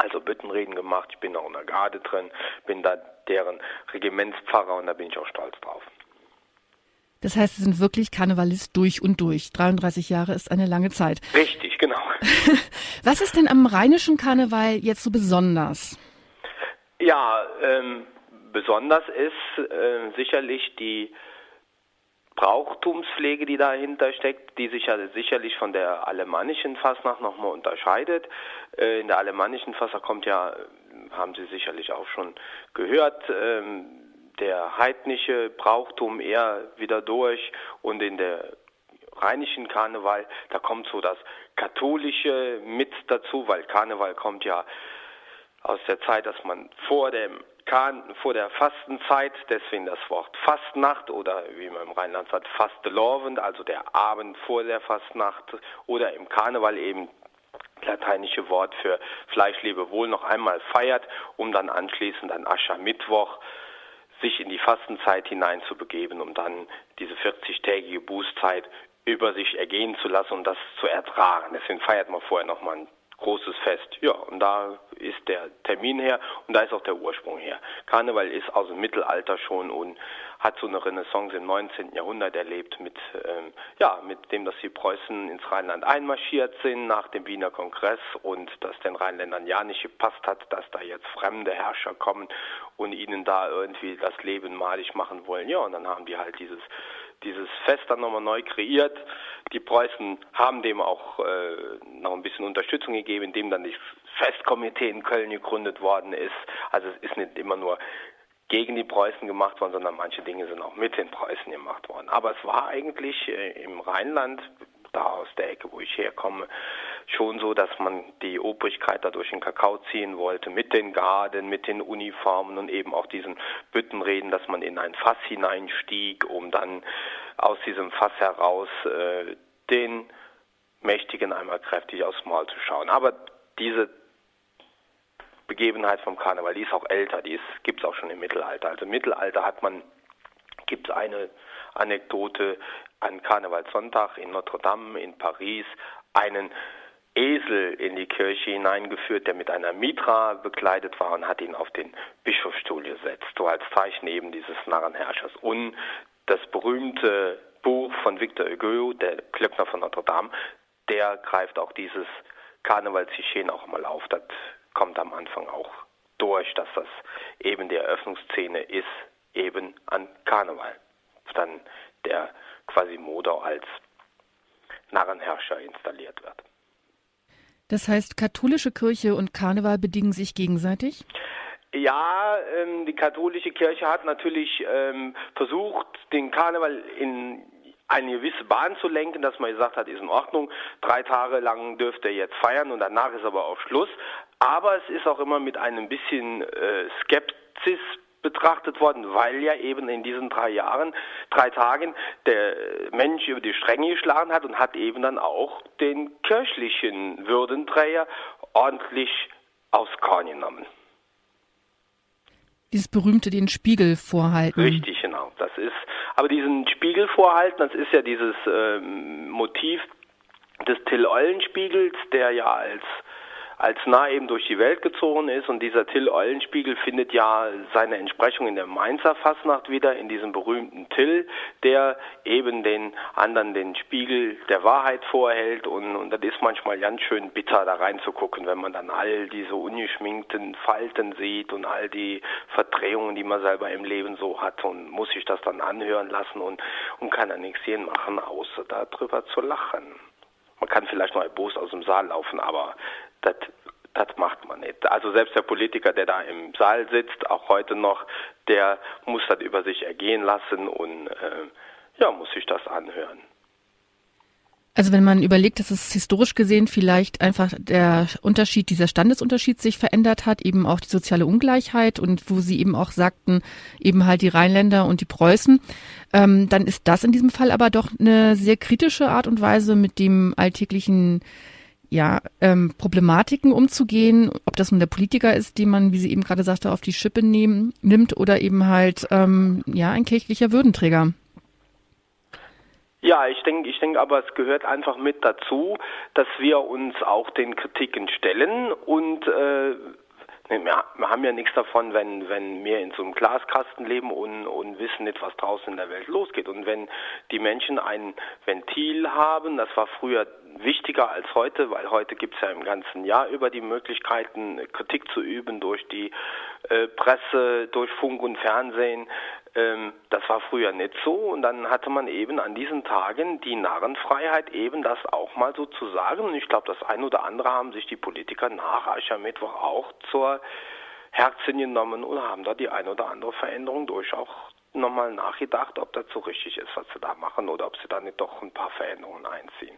also Büttenreden gemacht. Ich bin auch in der Garde drin, bin da deren Regimentspfarrer und da bin ich auch stolz drauf. Das heißt, Sie sind wirklich Karnevalist durch und durch. 33 Jahre ist eine lange Zeit. Richtig, genau. <laughs> Was ist denn am rheinischen Karneval jetzt so besonders? Ja, ähm, besonders ist äh, sicherlich die Brauchtumspflege, die dahinter steckt, die sich ja sicherlich von der alemannischen Fasnacht nochmal unterscheidet. Äh, in der alemannischen Fasnacht kommt ja, haben Sie sicherlich auch schon gehört, ähm, der heidnische Brauchtum eher wieder durch und in der rheinischen Karneval, da kommt so das katholische mit dazu, weil Karneval kommt ja aus der Zeit, dass man vor dem vor der Fastenzeit, deswegen das Wort Fastnacht oder wie man im Rheinland sagt, Fastelovend, also der Abend vor der Fastnacht oder im Karneval eben lateinische Wort für Fleischlebewohl noch einmal feiert, um dann anschließend an Aschermittwoch sich in die Fastenzeit hineinzubegeben, um dann diese 40-tägige Bußzeit über sich ergehen zu lassen und das zu ertragen. Deswegen feiert man vorher nochmal ein großes Fest. Ja, und da ist der Termin her und da ist auch der Ursprung her. Karneval ist aus dem Mittelalter schon und hat so eine Renaissance im 19. Jahrhundert erlebt mit, ähm, ja, mit dem, dass die Preußen ins Rheinland einmarschiert sind nach dem Wiener Kongress und dass den Rheinländern ja nicht gepasst hat, dass da jetzt fremde Herrscher kommen und ihnen da irgendwie das Leben malig machen wollen. Ja, und dann haben die halt dieses dieses Fest dann nochmal neu kreiert. Die Preußen haben dem auch äh, noch ein bisschen Unterstützung gegeben, indem dann das Festkomitee in Köln gegründet worden ist. Also es ist nicht immer nur gegen die Preußen gemacht worden, sondern manche Dinge sind auch mit den Preußen gemacht worden. Aber es war eigentlich äh, im Rheinland da aus der Ecke, wo ich herkomme, schon so, dass man die Obrigkeit da durch den Kakao ziehen wollte, mit den Garden, mit den Uniformen und eben auch diesen Büttenreden, dass man in ein Fass hineinstieg, um dann aus diesem Fass heraus äh, den Mächtigen einmal kräftig aufs Maul zu schauen. Aber diese Begebenheit vom Karneval, die ist auch älter, die gibt es auch schon im Mittelalter. Also im Mittelalter hat man, gibt es eine Anekdote, an Karnevalssonntag in Notre Dame in Paris einen Esel in die Kirche hineingeführt, der mit einer Mitra bekleidet war und hat ihn auf den Bischofsstuhl gesetzt, so als Zeichen eben dieses Narrenherrschers. Und das berühmte Buch von Victor Hugo, der Klöckner von Notre Dame, der greift auch dieses Karnevalsgeschehen auch mal auf. Das kommt am Anfang auch durch, dass das eben die Eröffnungsszene ist, eben an Karneval. Dann der Quasimodo als Narrenherrscher installiert wird. Das heißt, katholische Kirche und Karneval bedingen sich gegenseitig? Ja, ähm, die katholische Kirche hat natürlich ähm, versucht, den Karneval in eine gewisse Bahn zu lenken, dass man gesagt hat, ist in Ordnung, drei Tage lang dürft ihr jetzt feiern und danach ist aber auch Schluss. Aber es ist auch immer mit einem bisschen äh, Skepsis betrachtet worden, weil ja eben in diesen drei Jahren, drei Tagen der Mensch über die Stränge geschlagen hat und hat eben dann auch den kirchlichen Würdenträger ordentlich aufs Korn genommen. Dieses berühmte den Spiegel vorhalten. Richtig, genau. Das ist Aber diesen Spiegel vorhalten, das ist ja dieses ähm, Motiv des Till-Eulenspiegels, der ja als als nah eben durch die Welt gezogen ist und dieser Till Eulenspiegel findet ja seine Entsprechung in der Mainzer Fastnacht wieder, in diesem berühmten Till, der eben den anderen den Spiegel der Wahrheit vorhält und, und das ist manchmal ganz schön bitter da reinzugucken, wenn man dann all diese ungeschminkten Falten sieht und all die Verdrehungen, die man selber im Leben so hat und muss sich das dann anhören lassen und, und kann dann nichts sehen machen, außer darüber zu lachen. Man kann vielleicht noch erbost aus dem Saal laufen, aber das das macht man nicht. Also selbst der Politiker, der da im Saal sitzt, auch heute noch, der muss das über sich ergehen lassen und äh, ja, muss sich das anhören. Also wenn man überlegt, dass es historisch gesehen vielleicht einfach der Unterschied, dieser Standesunterschied sich verändert hat, eben auch die soziale Ungleichheit und wo Sie eben auch sagten, eben halt die Rheinländer und die Preußen, ähm, dann ist das in diesem Fall aber doch eine sehr kritische Art und Weise mit dem alltäglichen ja, ähm, Problematiken umzugehen, ob das nun der Politiker ist, den man, wie sie eben gerade sagte, auf die Schippe nehmen, nimmt oder eben halt ähm, ja ein kirchlicher Würdenträger. Ja, ich denke, ich denke aber, es gehört einfach mit dazu, dass wir uns auch den Kritiken stellen und äh, wir, haben ja nichts davon, wenn, wenn wir in so einem Glaskasten leben und, und wissen nicht, was draußen in der Welt losgeht. Und wenn die Menschen ein Ventil haben, das war früher wichtiger als heute, weil heute gibt es ja im ganzen Jahr über die Möglichkeiten, Kritik zu üben durch die äh, Presse, durch Funk und Fernsehen. Ähm, das war früher nicht so und dann hatte man eben an diesen Tagen die Narrenfreiheit, eben das auch mal so zu sagen. Und ich glaube, das ein oder andere haben sich die Politiker nach Aschermittwoch auch zur Herzen genommen und haben da die ein oder andere Veränderung durch auch nochmal nachgedacht, ob das so richtig ist, was sie da machen oder ob sie da nicht doch ein paar Veränderungen einziehen.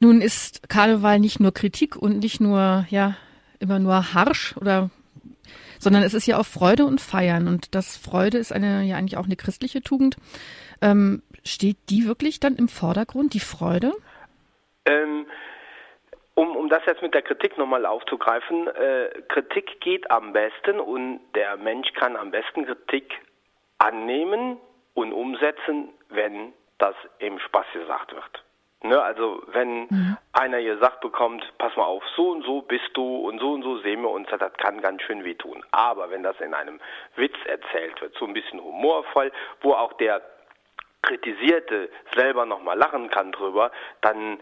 Nun ist Karneval nicht nur Kritik und nicht nur, ja, immer nur harsch oder, sondern es ist ja auch Freude und Feiern. Und das Freude ist eine, ja eigentlich auch eine christliche Tugend. Ähm, steht die wirklich dann im Vordergrund, die Freude? Ähm, um, um das jetzt mit der Kritik nochmal aufzugreifen, äh, Kritik geht am besten und der Mensch kann am besten Kritik annehmen und umsetzen, wenn das im Spaß gesagt wird. Ne, also wenn mhm. einer gesagt bekommt, pass mal auf, so und so bist du und so und so sehen wir uns, das kann ganz schön wehtun. Aber wenn das in einem Witz erzählt wird, so ein bisschen humorvoll, wo auch der Kritisierte selber nochmal lachen kann drüber, dann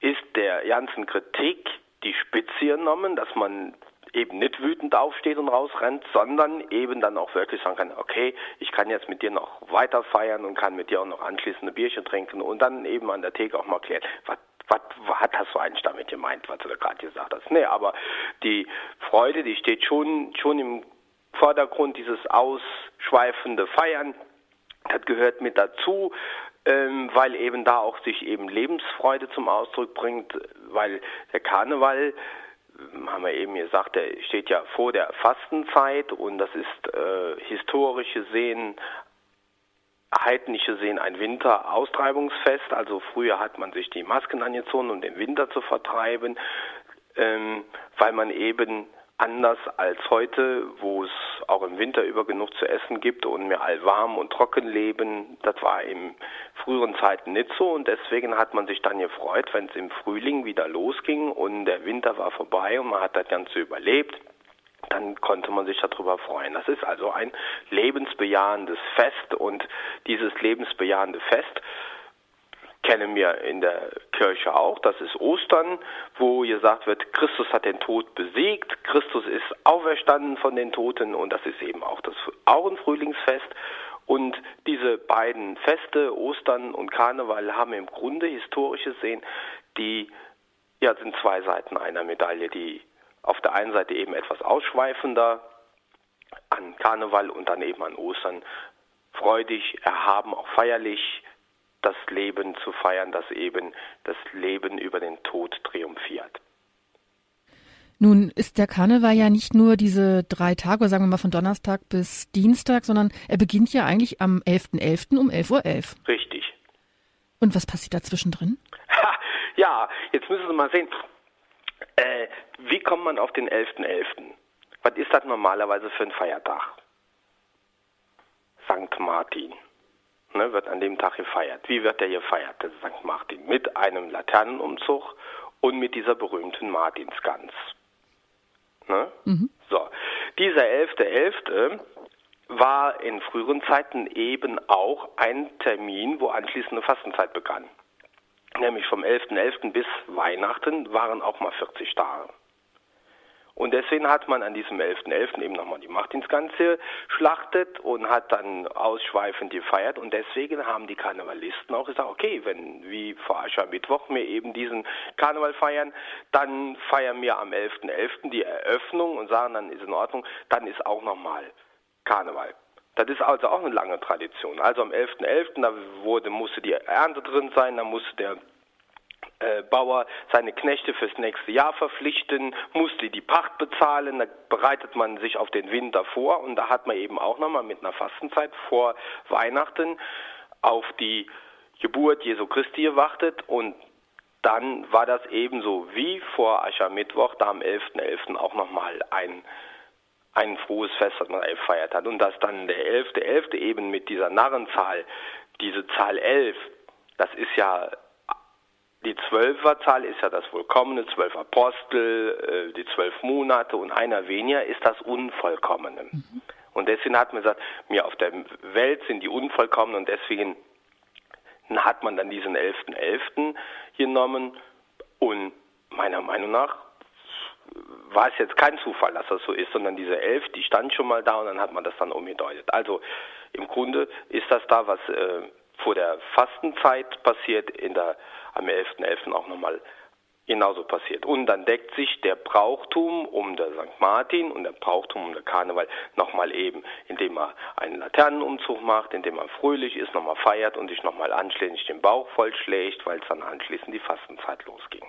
ist der ganzen Kritik die Spitze genommen, dass man eben nicht wütend aufsteht und rausrennt, sondern eben dann auch wirklich sagen kann, okay, ich kann jetzt mit dir noch weiter feiern und kann mit dir auch noch anschließend ein Bierchen trinken und dann eben an der Theke auch mal klären, was was, hast du eigentlich damit gemeint, was du da gerade gesagt hast? Nee, aber die Freude, die steht schon, schon im Vordergrund, dieses ausschweifende Feiern, das gehört mit dazu, ähm, weil eben da auch sich eben Lebensfreude zum Ausdruck bringt, weil der Karneval haben wir eben gesagt, der steht ja vor der Fastenzeit und das ist äh, historisch gesehen, heidnisch gesehen ein Winteraustreibungsfest. Also früher hat man sich die Masken angezogen, um den Winter zu vertreiben, ähm, weil man eben anders als heute, wo es auch im Winter über genug zu essen gibt und wir all warm und trocken leben. Das war in früheren Zeiten nicht so und deswegen hat man sich dann gefreut, wenn es im Frühling wieder losging und der Winter war vorbei und man hat das Ganze überlebt. Dann konnte man sich darüber freuen. Das ist also ein lebensbejahendes Fest und dieses lebensbejahende Fest kennen wir in der Kirche auch. Das ist Ostern, wo gesagt wird, Christus hat den Tod besiegt, Christus ist auferstanden von den Toten und das ist eben auch das auch ein Frühlingsfest. Und diese beiden Feste, Ostern und Karneval, haben im Grunde historisch gesehen, die ja, sind zwei Seiten einer Medaille, die auf der einen Seite eben etwas ausschweifender an Karneval und dann eben an Ostern freudig, erhaben, auch feierlich das Leben zu feiern, dass eben das Leben über den Tod triumphiert. Nun ist der Karneval ja nicht nur diese drei Tage, oder sagen wir mal von Donnerstag bis Dienstag, sondern er beginnt ja eigentlich am 11.11. .11. um 11.11 Uhr. .11. Richtig. Und was passiert da zwischendrin? ja, jetzt müssen Sie mal sehen, äh, wie kommt man auf den 11.11.? .11.? Was ist das normalerweise für ein Feiertag? St. Martin. Ne, wird an dem Tag gefeiert. Wie wird der gefeiert, der St. Martin? Mit einem Laternenumzug und mit dieser berühmten Martinsgans. Ne? Mhm. So, dieser 11.11. .11. war in früheren Zeiten eben auch ein Termin, wo anschließend eine Fastenzeit begann. Nämlich vom 11.11. .11. bis Weihnachten waren auch mal 40 Tage. Und deswegen hat man an diesem 11.11. .11. eben nochmal die Martinsgans geschlachtet und hat dann ausschweifend gefeiert. Und deswegen haben die Karnevalisten auch gesagt, okay, wenn wie vor Aschermittwoch wir eben diesen Karneval feiern, dann feiern wir am 11.11. .11. die Eröffnung und sagen, dann ist in Ordnung, dann ist auch nochmal Karneval. Das ist also auch eine lange Tradition. Also am 11.11. .11., da wurde, musste die Ernte drin sein, da musste der Bauer seine Knechte fürs nächste Jahr verpflichten, musste die Pacht bezahlen, da bereitet man sich auf den Winter vor und da hat man eben auch nochmal mit einer Fastenzeit vor Weihnachten auf die Geburt Jesu Christi gewartet und dann war das ebenso wie vor Aschermittwoch, da am 11.11. .11. auch nochmal ein, ein frohes Fest, das man gefeiert hat. Und dass dann der 11.11. .11. eben mit dieser Narrenzahl, diese Zahl 11, das ist ja die Zwölferzahl ist ja das Vollkommene, zwölf Apostel, äh, die zwölf Monate und einer weniger ist das Unvollkommene. Mhm. Und deswegen hat man gesagt, mir auf der Welt sind die Unvollkommenen und deswegen hat man dann diesen 11.11. .11. genommen und meiner Meinung nach war es jetzt kein Zufall, dass das so ist, sondern diese elf, die stand schon mal da und dann hat man das dann umgedeutet. Also im Grunde ist das da, was äh, vor der Fastenzeit passiert, in der, am 11.11. .11. auch nochmal genauso passiert. Und dann deckt sich der Brauchtum um der St. Martin und der Brauchtum um der Karneval nochmal eben, indem er einen Laternenumzug macht, indem er fröhlich ist, nochmal feiert und sich nochmal anschließend den Bauch vollschlägt, weil es dann anschließend die Fastenzeit losging.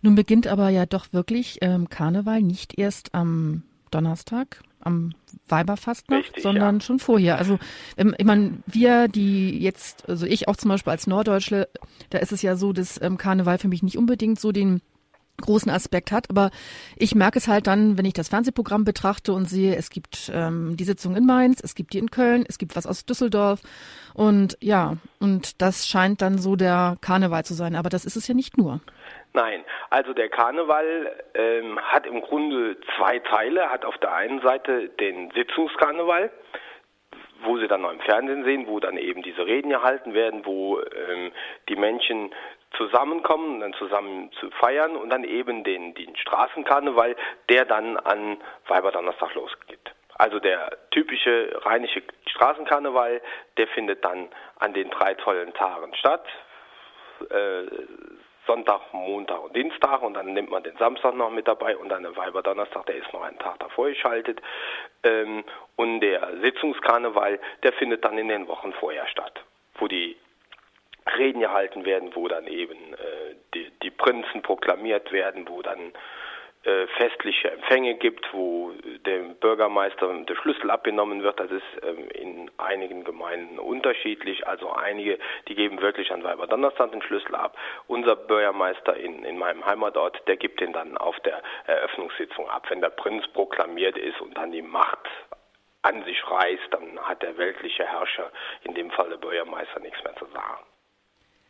Nun beginnt aber ja doch wirklich ähm, Karneval nicht erst am Donnerstag, am Weiberfastnacht, Richtig, sondern ja. schon vorher. Also ähm, ich meine, wir, die jetzt, also ich auch zum Beispiel als Norddeutsche, da ist es ja so, dass ähm, Karneval für mich nicht unbedingt so den großen Aspekt hat. Aber ich merke es halt dann, wenn ich das Fernsehprogramm betrachte und sehe, es gibt ähm, die Sitzung in Mainz, es gibt die in Köln, es gibt was aus Düsseldorf. Und ja, und das scheint dann so der Karneval zu sein. Aber das ist es ja nicht nur. Nein, also der Karneval ähm, hat im Grunde zwei Teile. Hat auf der einen Seite den Sitzungskarneval, wo Sie dann noch im Fernsehen sehen, wo dann eben diese Reden gehalten werden, wo ähm, die Menschen zusammenkommen, dann zusammen zu feiern und dann eben den, den Straßenkarneval, der dann an Weiberdonnerstag losgeht. Also der typische rheinische Straßenkarneval, der findet dann an den drei tollen Tagen statt. Äh, Sonntag, Montag und Dienstag und dann nimmt man den Samstag noch mit dabei und dann der Weiberdonnerstag, der ist noch einen Tag davor geschaltet. Ähm, und der Sitzungskarneval, der findet dann in den Wochen vorher statt, wo die Reden gehalten werden, wo dann eben äh, die, die Prinzen proklamiert werden, wo dann äh, festliche Empfänge gibt, wo dem Bürgermeister der Schlüssel abgenommen wird. Das ist ähm, in einigen Gemeinden unterschiedlich. Also einige, die geben wirklich an Weiberdonnerstag den Schlüssel ab. Unser Bürgermeister in, in meinem Heimatort, der gibt den dann auf der Eröffnungssitzung ab. Wenn der Prinz proklamiert ist und dann die Macht an sich reißt, dann hat der weltliche Herrscher, in dem Fall der Bürgermeister, nichts mehr zu sagen.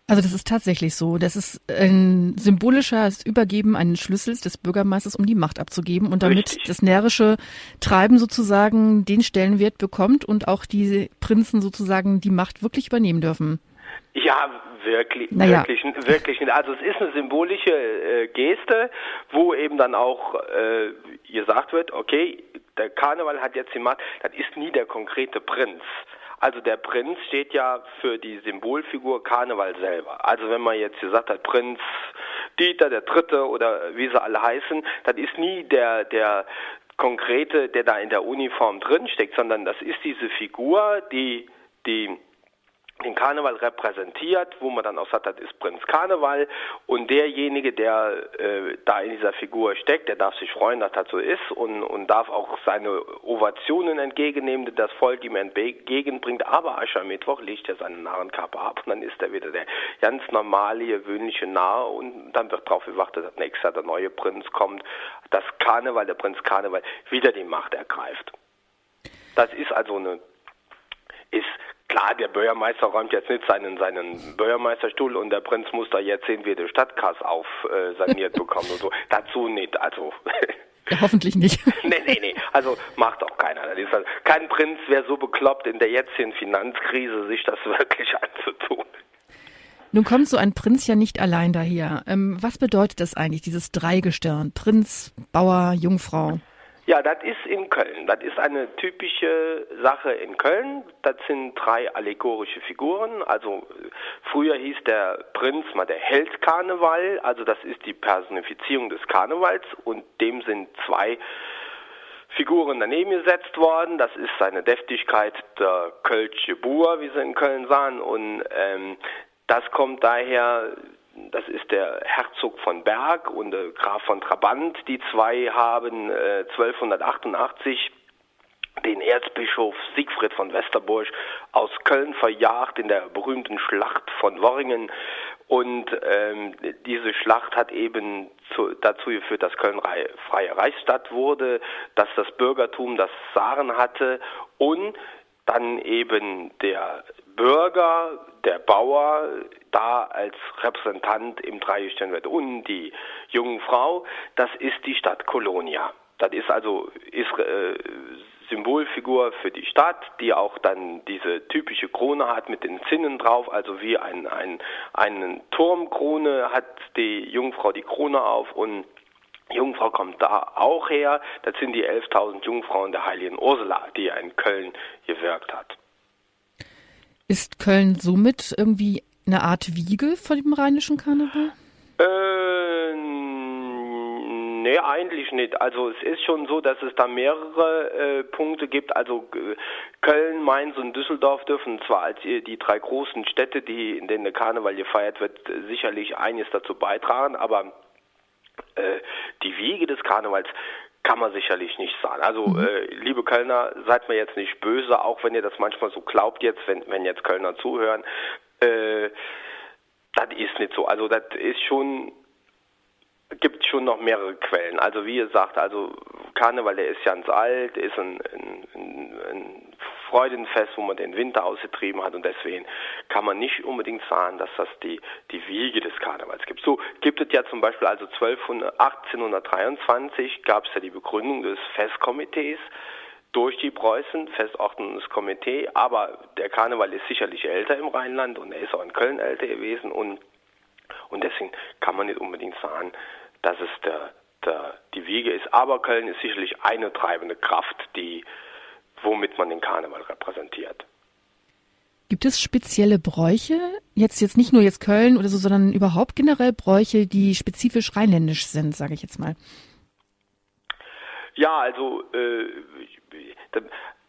Also das ist tatsächlich so. Das ist ein symbolisches Übergeben eines Schlüssels des Bürgermeisters, um die Macht abzugeben und damit Richtig. das närrische Treiben sozusagen den Stellenwert bekommt und auch die Prinzen sozusagen die Macht wirklich übernehmen dürfen. Ja, wirklich, naja. wirklich, wirklich. Also es ist eine symbolische äh, Geste, wo eben dann auch äh, gesagt wird, okay, der Karneval hat jetzt die Macht, das ist nie der konkrete Prinz. Also der Prinz steht ja für die Symbolfigur Karneval selber. Also wenn man jetzt gesagt hat, Prinz Dieter der Dritte oder wie sie alle heißen, das ist nie der, der konkrete, der da in der Uniform drinsteckt, sondern das ist diese Figur, die, die den Karneval repräsentiert, wo man dann auch sagt, das ist Prinz Karneval und derjenige, der äh, da in dieser Figur steckt, der darf sich freuen, dass das so ist und, und darf auch seine Ovationen entgegennehmen, die das Volk ihm entgegenbringt, aber Aschermittwoch legt er seine Narrenkappe ab und dann ist er wieder der ganz normale, gewöhnliche Narr und dann wird darauf gewartet, dass nächstes Jahr der neue Prinz kommt, dass Karneval, der Prinz Karneval wieder die Macht ergreift. Das ist also eine ist klar, der Bürgermeister räumt jetzt nicht seinen, seinen Bürgermeisterstuhl und der Prinz muss da jetzt sehen, wie der Stadtkass aufsaniert äh, bekommt und so. <laughs> Dazu nicht, also. Ja, hoffentlich nicht. <laughs> nee, nee, nee. Also macht auch keiner. Halt, kein Prinz wäre so bekloppt, in der jetzigen Finanzkrise sich das <laughs> wirklich anzutun. Nun kommt so ein Prinz ja nicht allein daher. Ähm, was bedeutet das eigentlich, dieses Dreigestirn? Prinz, Bauer, Jungfrau? Ja, das ist in Köln. Das ist eine typische Sache in Köln. Das sind drei allegorische Figuren. Also früher hieß der Prinz mal der Held Karneval. Also das ist die Personifizierung des Karnevals und dem sind zwei Figuren daneben gesetzt worden. Das ist seine Deftigkeit, der Kölsche Buhr, wie sie in Köln sahen. Und ähm, das kommt daher das ist der Herzog von Berg und der Graf von Trabant. Die zwei haben äh, 1288 den Erzbischof Siegfried von Westerburg aus Köln verjagt in der berühmten Schlacht von Worringen. Und ähm, diese Schlacht hat eben zu, dazu geführt, dass Köln freie Reichsstadt wurde, dass das Bürgertum das Saren hatte und dann eben der Bürger, der Bauer da als Repräsentant im Dreigestirn wird. Und die junge Frau, das ist die Stadt Kolonia. Das ist also ist, äh, Symbolfigur für die Stadt, die auch dann diese typische Krone hat mit den Zinnen drauf, also wie ein, ein, einen Turmkrone hat die Jungfrau die Krone auf und Jungfrau kommt da auch her. Das sind die 11.000 Jungfrauen der heiligen Ursula, die in Köln gewirkt hat. Ist Köln somit irgendwie eine Art Wiege von dem rheinischen Karneval? Äh, nee, eigentlich nicht. Also es ist schon so, dass es da mehrere äh, Punkte gibt. Also äh, Köln, Mainz und Düsseldorf dürfen zwar als die, die drei großen Städte, die, in denen der Karneval gefeiert wird, sicherlich einiges dazu beitragen, aber äh, die Wiege des Karnevals kann man sicherlich nicht sagen. Also, mhm. äh, liebe Kölner, seid mir jetzt nicht böse, auch wenn ihr das manchmal so glaubt jetzt, wenn, wenn jetzt Kölner zuhören. Äh, das ist nicht so. Also, das ist schon, gibt schon noch mehrere Quellen. Also, wie ihr sagt, also Karneval, der ist ganz alt, ist ein, ein, ein, ein Freudenfest, wo man den Winter ausgetrieben hat und deswegen kann man nicht unbedingt sagen, dass das die, die Wiege des Karnevals gibt. So gibt es ja zum Beispiel also 1200, 1823 gab es ja die Begründung des Festkomitees durch die Preußen, Festordnungskomitee, aber der Karneval ist sicherlich älter im Rheinland und er ist auch in Köln älter gewesen und, und deswegen kann man nicht unbedingt sagen, dass es der, der, die Wiege ist. Aber Köln ist sicherlich eine treibende Kraft, die womit man den Karneval repräsentiert. Gibt es spezielle Bräuche, jetzt, jetzt nicht nur jetzt Köln oder so, sondern überhaupt generell Bräuche, die spezifisch rheinländisch sind, sage ich jetzt mal? Ja, also äh,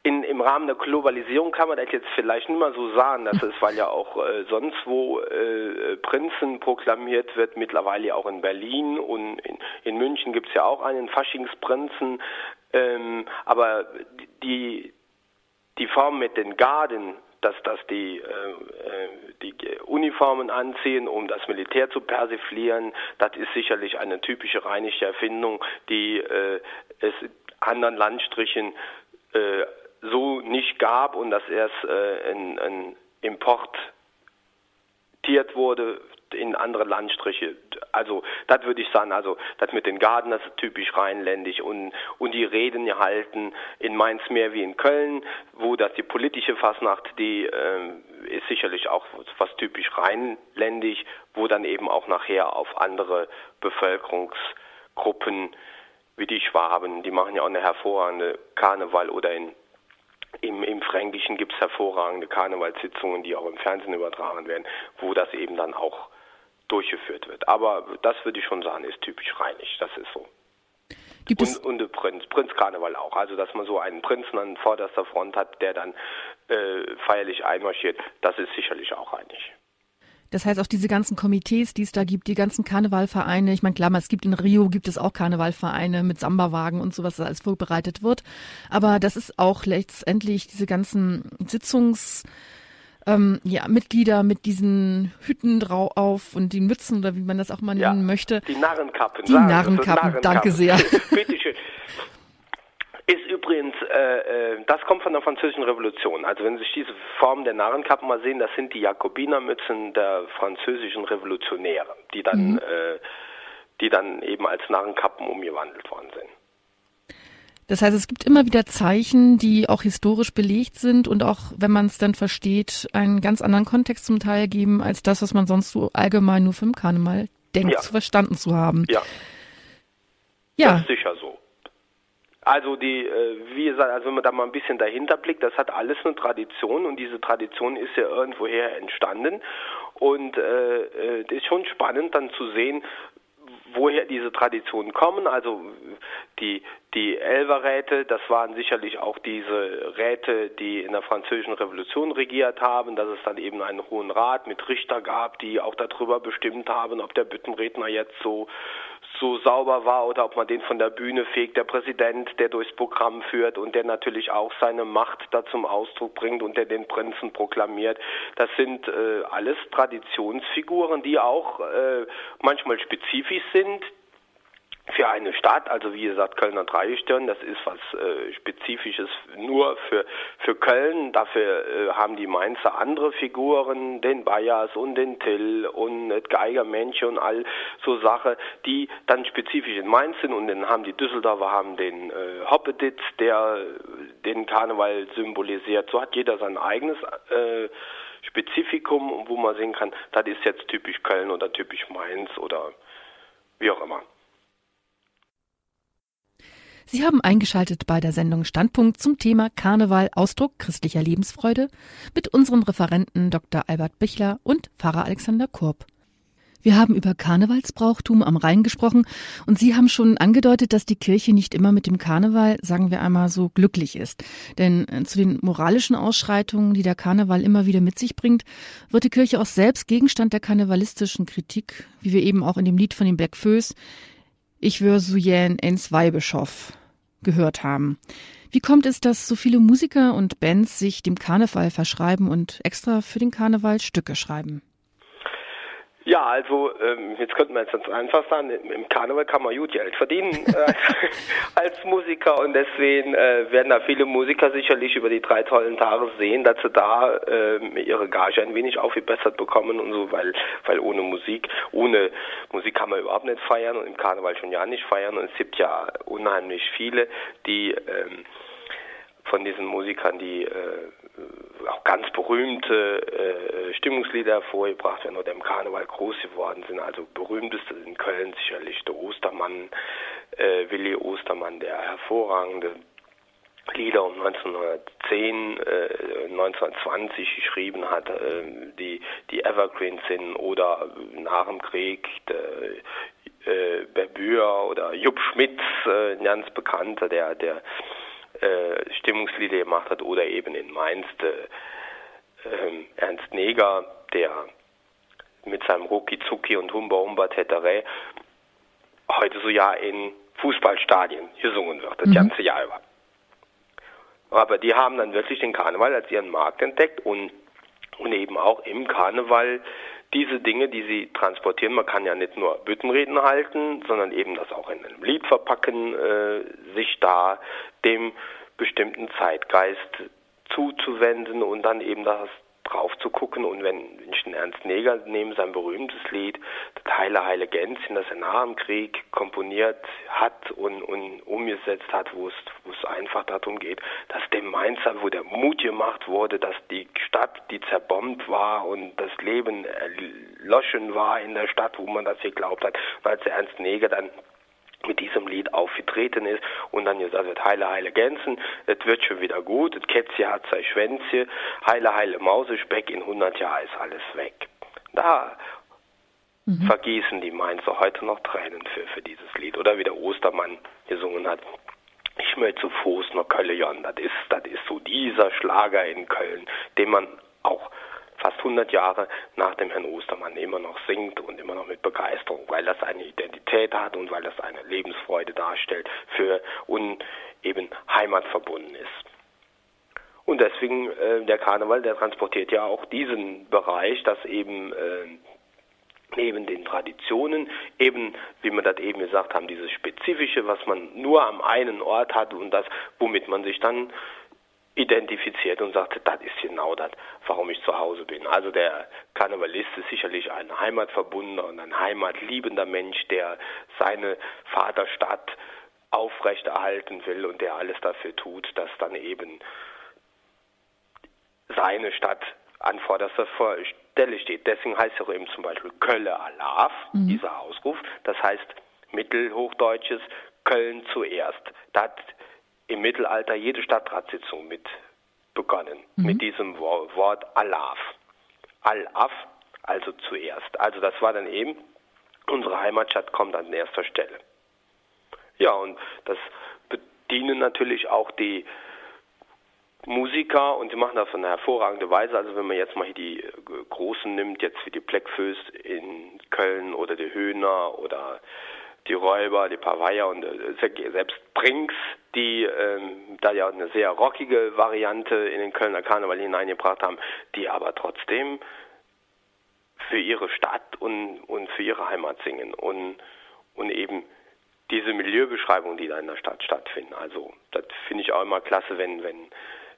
in, im Rahmen der Globalisierung kann man das jetzt vielleicht nicht mal so sagen, dass es, weil ja auch äh, sonst wo äh, Prinzen proklamiert wird, mittlerweile auch in Berlin und in, in München gibt es ja auch einen Faschingsprinzen, ähm, aber die, die Form mit den Garden, dass, dass die, äh, äh, die Uniformen anziehen, um das Militär zu persiflieren, das ist sicherlich eine typische rheinische Erfindung, die äh, es anderen Landstrichen äh, so nicht gab und dass erst äh, ein, ein Import wurde in andere Landstriche. Also, das würde ich sagen, also, das mit den Garten, das ist typisch rheinländisch und, und die Reden gehalten in Mainz mehr wie in Köln, wo das die politische Fasnacht, die äh, ist sicherlich auch was typisch rheinländisch, wo dann eben auch nachher auf andere Bevölkerungsgruppen wie die Schwaben, die machen ja auch eine hervorragende Karneval oder in im, Im Fränkischen gibt es hervorragende Karnevalssitzungen, die auch im Fernsehen übertragen werden, wo das eben dann auch durchgeführt wird. Aber das würde ich schon sagen, ist typisch rheinisch, das ist so. Gibt und, es und der Prinz, Prinzkarneval auch. Also, dass man so einen Prinzen an vorderster Front hat, der dann äh, feierlich einmarschiert, das ist sicherlich auch rheinisch. Das heißt, auch diese ganzen Komitees, die es da gibt, die ganzen Karnevalvereine, ich meine, klar, es gibt in Rio, gibt es auch Karnevalvereine mit Samba-Wagen und sowas, das alles vorbereitet wird. Aber das ist auch letztendlich diese ganzen Sitzungs- ähm, ja, Mitglieder mit diesen Hüten drauf und den Mützen oder wie man das auch mal nennen ja, möchte. Die Narrenkappen. Die Narrenkappen, Narrenkappen, danke sehr. <laughs> Bitteschön. Ist übrigens, äh, äh, das kommt von der Französischen Revolution. Also wenn Sie sich diese Form der Narrenkappen mal sehen, das sind die Jakobinermützen der französischen Revolutionäre, die dann, mhm. äh, die dann eben als Narrenkappen umgewandelt worden sind. Das heißt, es gibt immer wieder Zeichen, die auch historisch belegt sind und auch, wenn man es dann versteht, einen ganz anderen Kontext zum Teil geben, als das, was man sonst so allgemein nur vom Karneval denkt, ja. zu verstanden zu haben. Ja. Ja. Das ist sicher so. Also die, äh, wie gesagt, also wenn man da mal ein bisschen dahinter blickt, das hat alles eine Tradition und diese Tradition ist ja irgendwoher entstanden und äh, äh, ist schon spannend dann zu sehen, woher diese Traditionen kommen. Also die, die Elverräte, das waren sicherlich auch diese Räte, die in der französischen Revolution regiert haben, dass es dann eben einen Hohen Rat mit Richter gab, die auch darüber bestimmt haben, ob der Büttenredner jetzt so so sauber war oder ob man den von der Bühne fegt. Der Präsident, der durchs Programm führt und der natürlich auch seine Macht da zum Ausdruck bringt und der den Prinzen proklamiert. Das sind äh, alles Traditionsfiguren, die auch äh, manchmal spezifisch sind, für eine Stadt, also wie gesagt Kölner Dreistirn, das ist was äh, Spezifisches nur für für Köln. Dafür äh, haben die Mainzer andere Figuren, den Bayers und den Till und das Geigermännchen und all so Sache, die dann spezifisch in Mainz sind. Und dann haben die Düsseldorfer haben den äh, Hoppeditz, der den Karneval symbolisiert. So hat jeder sein eigenes äh, Spezifikum, wo man sehen kann, das ist jetzt typisch Köln oder typisch Mainz oder wie auch immer. Sie haben eingeschaltet bei der Sendung Standpunkt zum Thema Karneval, Ausdruck christlicher Lebensfreude mit unseren Referenten Dr. Albert Bichler und Pfarrer Alexander Korb. Wir haben über Karnevalsbrauchtum am Rhein gesprochen und Sie haben schon angedeutet, dass die Kirche nicht immer mit dem Karneval, sagen wir einmal so, glücklich ist. Denn äh, zu den moralischen Ausschreitungen, die der Karneval immer wieder mit sich bringt, wird die Kirche auch selbst Gegenstand der karnevalistischen Kritik, wie wir eben auch in dem Lied von den Black Föß, Ich wür so jän ens Weihbischof gehört haben. Wie kommt es, dass so viele Musiker und Bands sich dem Karneval verschreiben und extra für den Karneval Stücke schreiben? Ja, also ähm, jetzt könnte man jetzt ganz einfach sagen, im Karneval kann man gut Geld verdienen <laughs> äh, als Musiker. Und deswegen äh, werden da viele Musiker sicherlich über die drei tollen Tage sehen, dass sie da äh, ihre Gage ein wenig aufgebessert bekommen und so, weil weil ohne Musik, ohne Musik kann man überhaupt nicht feiern und im Karneval schon ja nicht feiern. Und es gibt ja unheimlich viele, die ähm, von diesen Musikern, die äh, auch ganz berühmte äh, Stimmungslieder hervorgebracht werden oder im Karneval groß geworden sind. Also berühmteste in Köln sicherlich der Ostermann, äh, Willi Ostermann, der hervorragende Lieder um 1910, äh, 1920 geschrieben hat, äh, die, die Evergreens sind oder nach dem Krieg der, äh, Berbür oder Jupp Schmitz, äh, ein ganz bekannter, der, der äh, Stimmungslieder gemacht hat oder eben in Mainz äh, äh, Ernst Neger, der mit seinem Rucki Zucki und Humba Humba Tetere heute so ja in Fußballstadien gesungen wird, das mhm. ganze Jahr über. Aber die haben dann wirklich den Karneval als ihren Markt entdeckt und, und eben auch im Karneval diese Dinge, die sie transportieren, man kann ja nicht nur Büttenreden halten, sondern eben das auch in einem Lied verpacken, äh, sich da dem bestimmten Zeitgeist zuzuwenden und dann eben das drauf zu gucken und wenn, wenn ich den Ernst Neger nehme, sein berühmtes Lied, das Heile Heile Gänzchen, das er nach dem Krieg komponiert hat und, und umgesetzt hat, wo es, wo es einfach darum geht, dass dem Mainzer, wo der Mut gemacht wurde, dass die Stadt, die zerbombt war und das Leben erloschen war in der Stadt, wo man das geglaubt hat, und als Ernst Neger dann mit diesem Lied aufgetreten ist und dann gesagt wird, heile, heile Gänsen, es wird schon wieder gut, das Kätzchen hat sein Schwänzchen, heile, heile Mausespeck, in 100 Jahren ist alles weg. Da mhm. vergießen die Mainzer heute noch Tränen für, für dieses Lied. Oder wie der Ostermann gesungen hat, ich möchte zu Fuß nach Köln, das ist, das ist so dieser Schlager in Köln, den man auch fast 100 Jahre nach dem Herrn Ostermann immer noch singt und immer noch mit Begeisterung, weil das eine Identität hat und weil das eine Lebensfreude darstellt für und eben heimatverbunden ist. Und deswegen äh, der Karneval, der transportiert ja auch diesen Bereich, dass eben äh, neben den Traditionen, eben, wie wir das eben gesagt haben, dieses Spezifische, was man nur am einen Ort hat und das, womit man sich dann identifiziert und sagt, das ist genau das, warum ich zu Hause bin. Also der Karnevalist ist sicherlich ein heimatverbundener und ein heimatliebender Mensch, der seine Vaterstadt aufrechterhalten will und der alles dafür tut, dass dann eben seine Stadt an vorderster Stelle steht. Deswegen heißt auch eben zum Beispiel Kölle Alaf, mhm. dieser Ausruf. Das heißt mittelhochdeutsches Köln zuerst. Da hat im Mittelalter jede Stadtratssitzung mit begonnen, mhm. mit diesem Wort Alaf. Al-Af, also zuerst. Also das war dann eben, unsere Heimatstadt kommt an erster Stelle. Ja, und das bedienen natürlich auch die Musiker und die machen das auf eine hervorragende Weise. Also wenn man jetzt mal hier die äh, Großen nimmt, jetzt wie die Blackföß in Köln oder die Höhner oder die Räuber, die Pavaya und äh, selbst Brinks, die ähm, da ja eine sehr rockige Variante in den Kölner Karneval hineingebracht haben, die aber trotzdem für ihre Stadt und, und für ihre Heimat singen und, und eben diese Milieubeschreibung, die da in der Stadt stattfinden. Also das finde ich auch immer klasse, wenn, wenn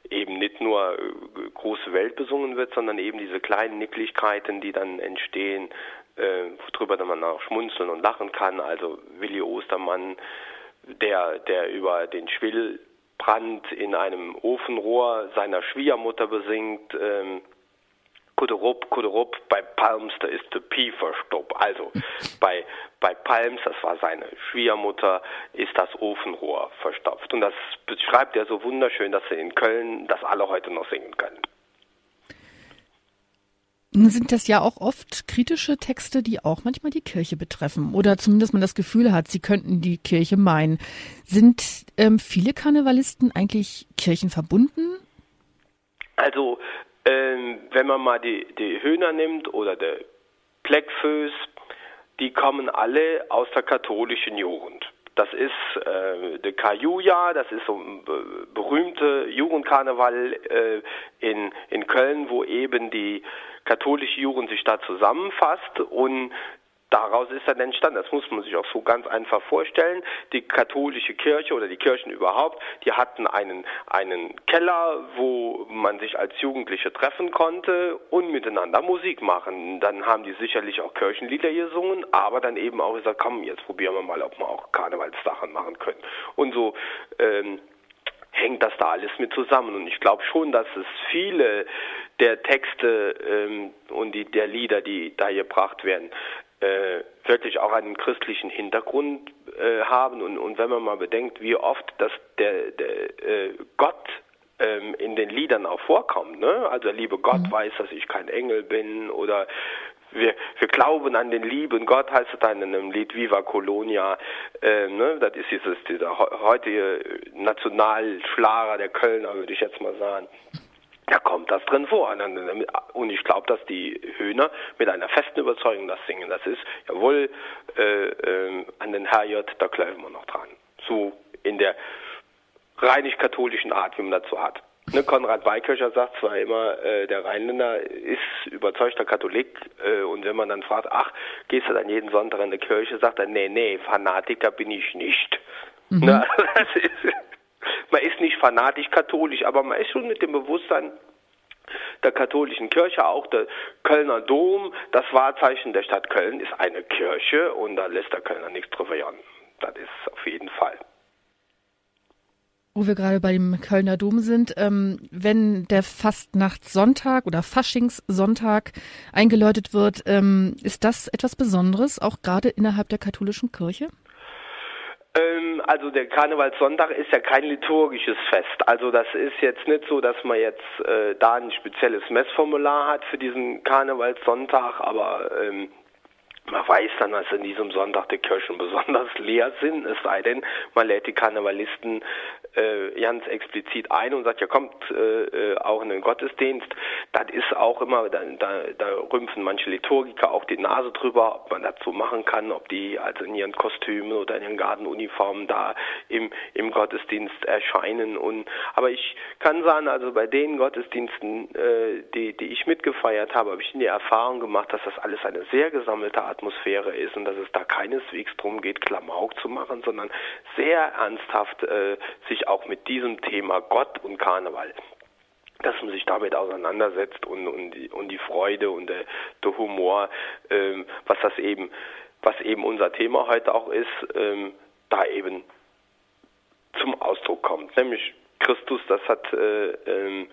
eben nicht nur äh, große Welt besungen wird, sondern eben diese kleinen Nicklichkeiten, die dann entstehen, äh, worüber man auch schmunzeln und lachen kann. Also Willi Ostermann, der, der über den Schwillbrand in einem Ofenrohr seiner Schwiegermutter besingt, ähm, Kuderup, Kuderup, bei Palms, da ist der Pi verstoppt. Also <laughs> bei, bei Palms, das war seine Schwiegermutter, ist das Ofenrohr verstopft. Und das beschreibt er so wunderschön, dass sie in Köln das alle heute noch singen können. Sind das ja auch oft kritische Texte, die auch manchmal die Kirche betreffen oder zumindest man das Gefühl hat, sie könnten die Kirche meinen. Sind ähm, viele Karnevalisten eigentlich kirchenverbunden? Also ähm, wenn man mal die, die Höhner nimmt oder der Pleckföß, die kommen alle aus der katholischen Jugend. Das ist äh, der Kajuja, das ist so ein berühmter Jugendkarneval äh, in, in Köln, wo eben die katholische Jugend sich da zusammenfasst und daraus ist dann entstanden. Das muss man sich auch so ganz einfach vorstellen. Die katholische Kirche oder die Kirchen überhaupt, die hatten einen, einen Keller, wo man sich als Jugendliche treffen konnte und miteinander Musik machen. Dann haben die sicherlich auch Kirchenlieder gesungen, aber dann eben auch gesagt, komm, jetzt probieren wir mal, ob wir auch Karnevalssachen machen können. Und so ähm, hängt das da alles mit zusammen. Und ich glaube schon, dass es viele der Texte ähm, und die, der Lieder, die da gebracht werden, äh, wirklich auch einen christlichen Hintergrund äh, haben. Und, und wenn man mal bedenkt, wie oft dass der, der äh, Gott ähm, in den Liedern auch vorkommt. Ne? Also der liebe Gott mhm. weiß, dass ich kein Engel bin oder wir, wir glauben an den lieben Gott, heißt es dann in einem Lied Viva Colonia. Äh, ne? Das ist dieses, dieser heutige Nationalschlager der Kölner, würde ich jetzt mal sagen da kommt das drin vor. Und ich glaube, dass die Höhner mit einer festen Überzeugung das singen. Das ist, jawohl, äh, äh, an den Herrgott, da glauben wir noch dran. So in der rheinisch-katholischen Art, wie man dazu hat. Ne, Konrad Weikircher sagt zwar immer, äh, der Rheinländer ist überzeugter Katholik äh, und wenn man dann fragt, ach, gehst du dann jeden Sonntag in die Kirche, sagt er, nee, nee, Fanatiker bin ich nicht. Mhm. Na, <laughs> das ist, man ist nicht fanatisch katholisch, aber man ist schon mit dem Bewusstsein der katholischen Kirche, auch der Kölner Dom, das Wahrzeichen der Stadt Köln ist eine Kirche und da lässt der Kölner nichts drüber jahren. Das ist auf jeden Fall. Wo wir gerade bei dem Kölner Dom sind, ähm, wenn der Fastnachtssonntag oder Faschingssonntag eingeläutet wird, ähm, ist das etwas Besonderes, auch gerade innerhalb der katholischen Kirche? Ähm, also der Karnevalssonntag ist ja kein liturgisches Fest. Also das ist jetzt nicht so, dass man jetzt äh, da ein spezielles Messformular hat für diesen Karnevalssonntag, aber ähm, man weiß dann, dass an diesem Sonntag die Kirchen besonders <laughs> leer sind, es sei denn, man lädt die Karnevalisten äh, ganz explizit ein und sagt, ja kommt äh, äh, auch in den Gottesdienst. Das ist auch immer, da, da, da rümpfen manche Liturgiker auch die Nase drüber, ob man dazu machen kann, ob die also in ihren Kostümen oder in ihren Gartenuniformen da im, im Gottesdienst erscheinen. Und aber ich kann sagen, also bei den Gottesdiensten, äh, die, die ich mitgefeiert habe, habe ich die Erfahrung gemacht, dass das alles eine sehr gesammelte Atmosphäre ist und dass es da keineswegs darum geht, Klamauk zu machen, sondern sehr ernsthaft äh, sich auch mit diesem Thema Gott und Karneval dass man sich damit auseinandersetzt und, und, die, und die Freude und der, der Humor, ähm, was das eben, was eben unser Thema heute auch ist, ähm, da eben zum Ausdruck kommt. Nämlich Christus, das hat äh, ähm,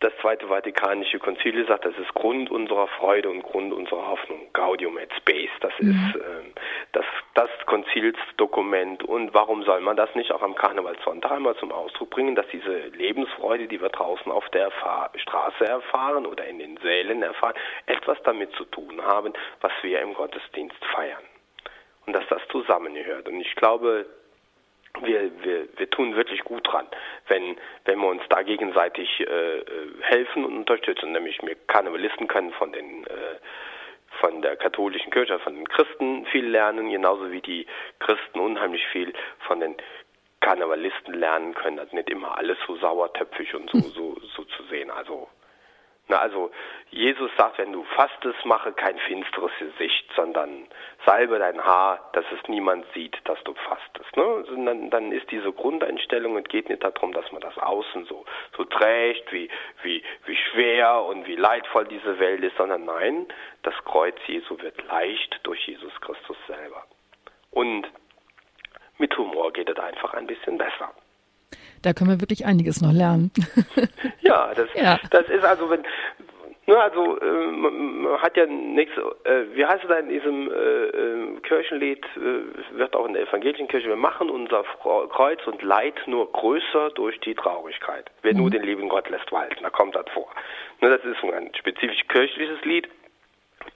das Zweite Vatikanische Konzil gesagt, das ist Grund unserer Freude und Grund unserer Hoffnung. Gaudium et Spes, das mhm. ist ähm, das, das Konzilsdokument. Und warum soll man das nicht auch am Karnevalssonntag einmal zum Ausdruck bringen, dass diese Lebensfreude, die wir draußen auf der Erfahr Straße erfahren oder in den Sälen erfahren, etwas damit zu tun haben, was wir im Gottesdienst feiern. Und dass das zusammengehört. Und ich glaube, wir, wir, wir tun wirklich gut dran, wenn, wenn wir uns da gegenseitig äh, helfen und unterstützen. Nämlich wir Karnevalisten können von den äh, von der katholischen Kirche, von den Christen viel lernen, genauso wie die Christen unheimlich viel von den Karnevalisten lernen können. Das nicht immer alles so sauertöpfig und so, <laughs> so, so zu sehen. Also na, also Jesus sagt, wenn du fastest, mache kein finsteres Gesicht, sondern salbe dein Haar, dass es niemand sieht, dass du fastest. Ne? Also dann, dann ist diese Grundeinstellung, es geht nicht darum, dass man das außen so, so trägt, wie, wie, wie schwer und wie leidvoll diese Welt ist, sondern nein, das Kreuz Jesu wird leicht durch Jesus Christus selber. Und mit Humor geht es einfach ein bisschen besser. Da können wir wirklich einiges noch lernen. <laughs> ja, das, ja. das ist also, wenn, Ne, also äh, man hat ja nichts, äh, wie heißt es da in diesem äh, äh, Kirchenlied, äh, wird auch in der evangelischen Kirche, wir machen unser Kreuz und Leid nur größer durch die Traurigkeit. Wer mhm. nur den lieben Gott lässt walten, da kommt das vor. Ne, das ist ein spezifisch kirchliches Lied,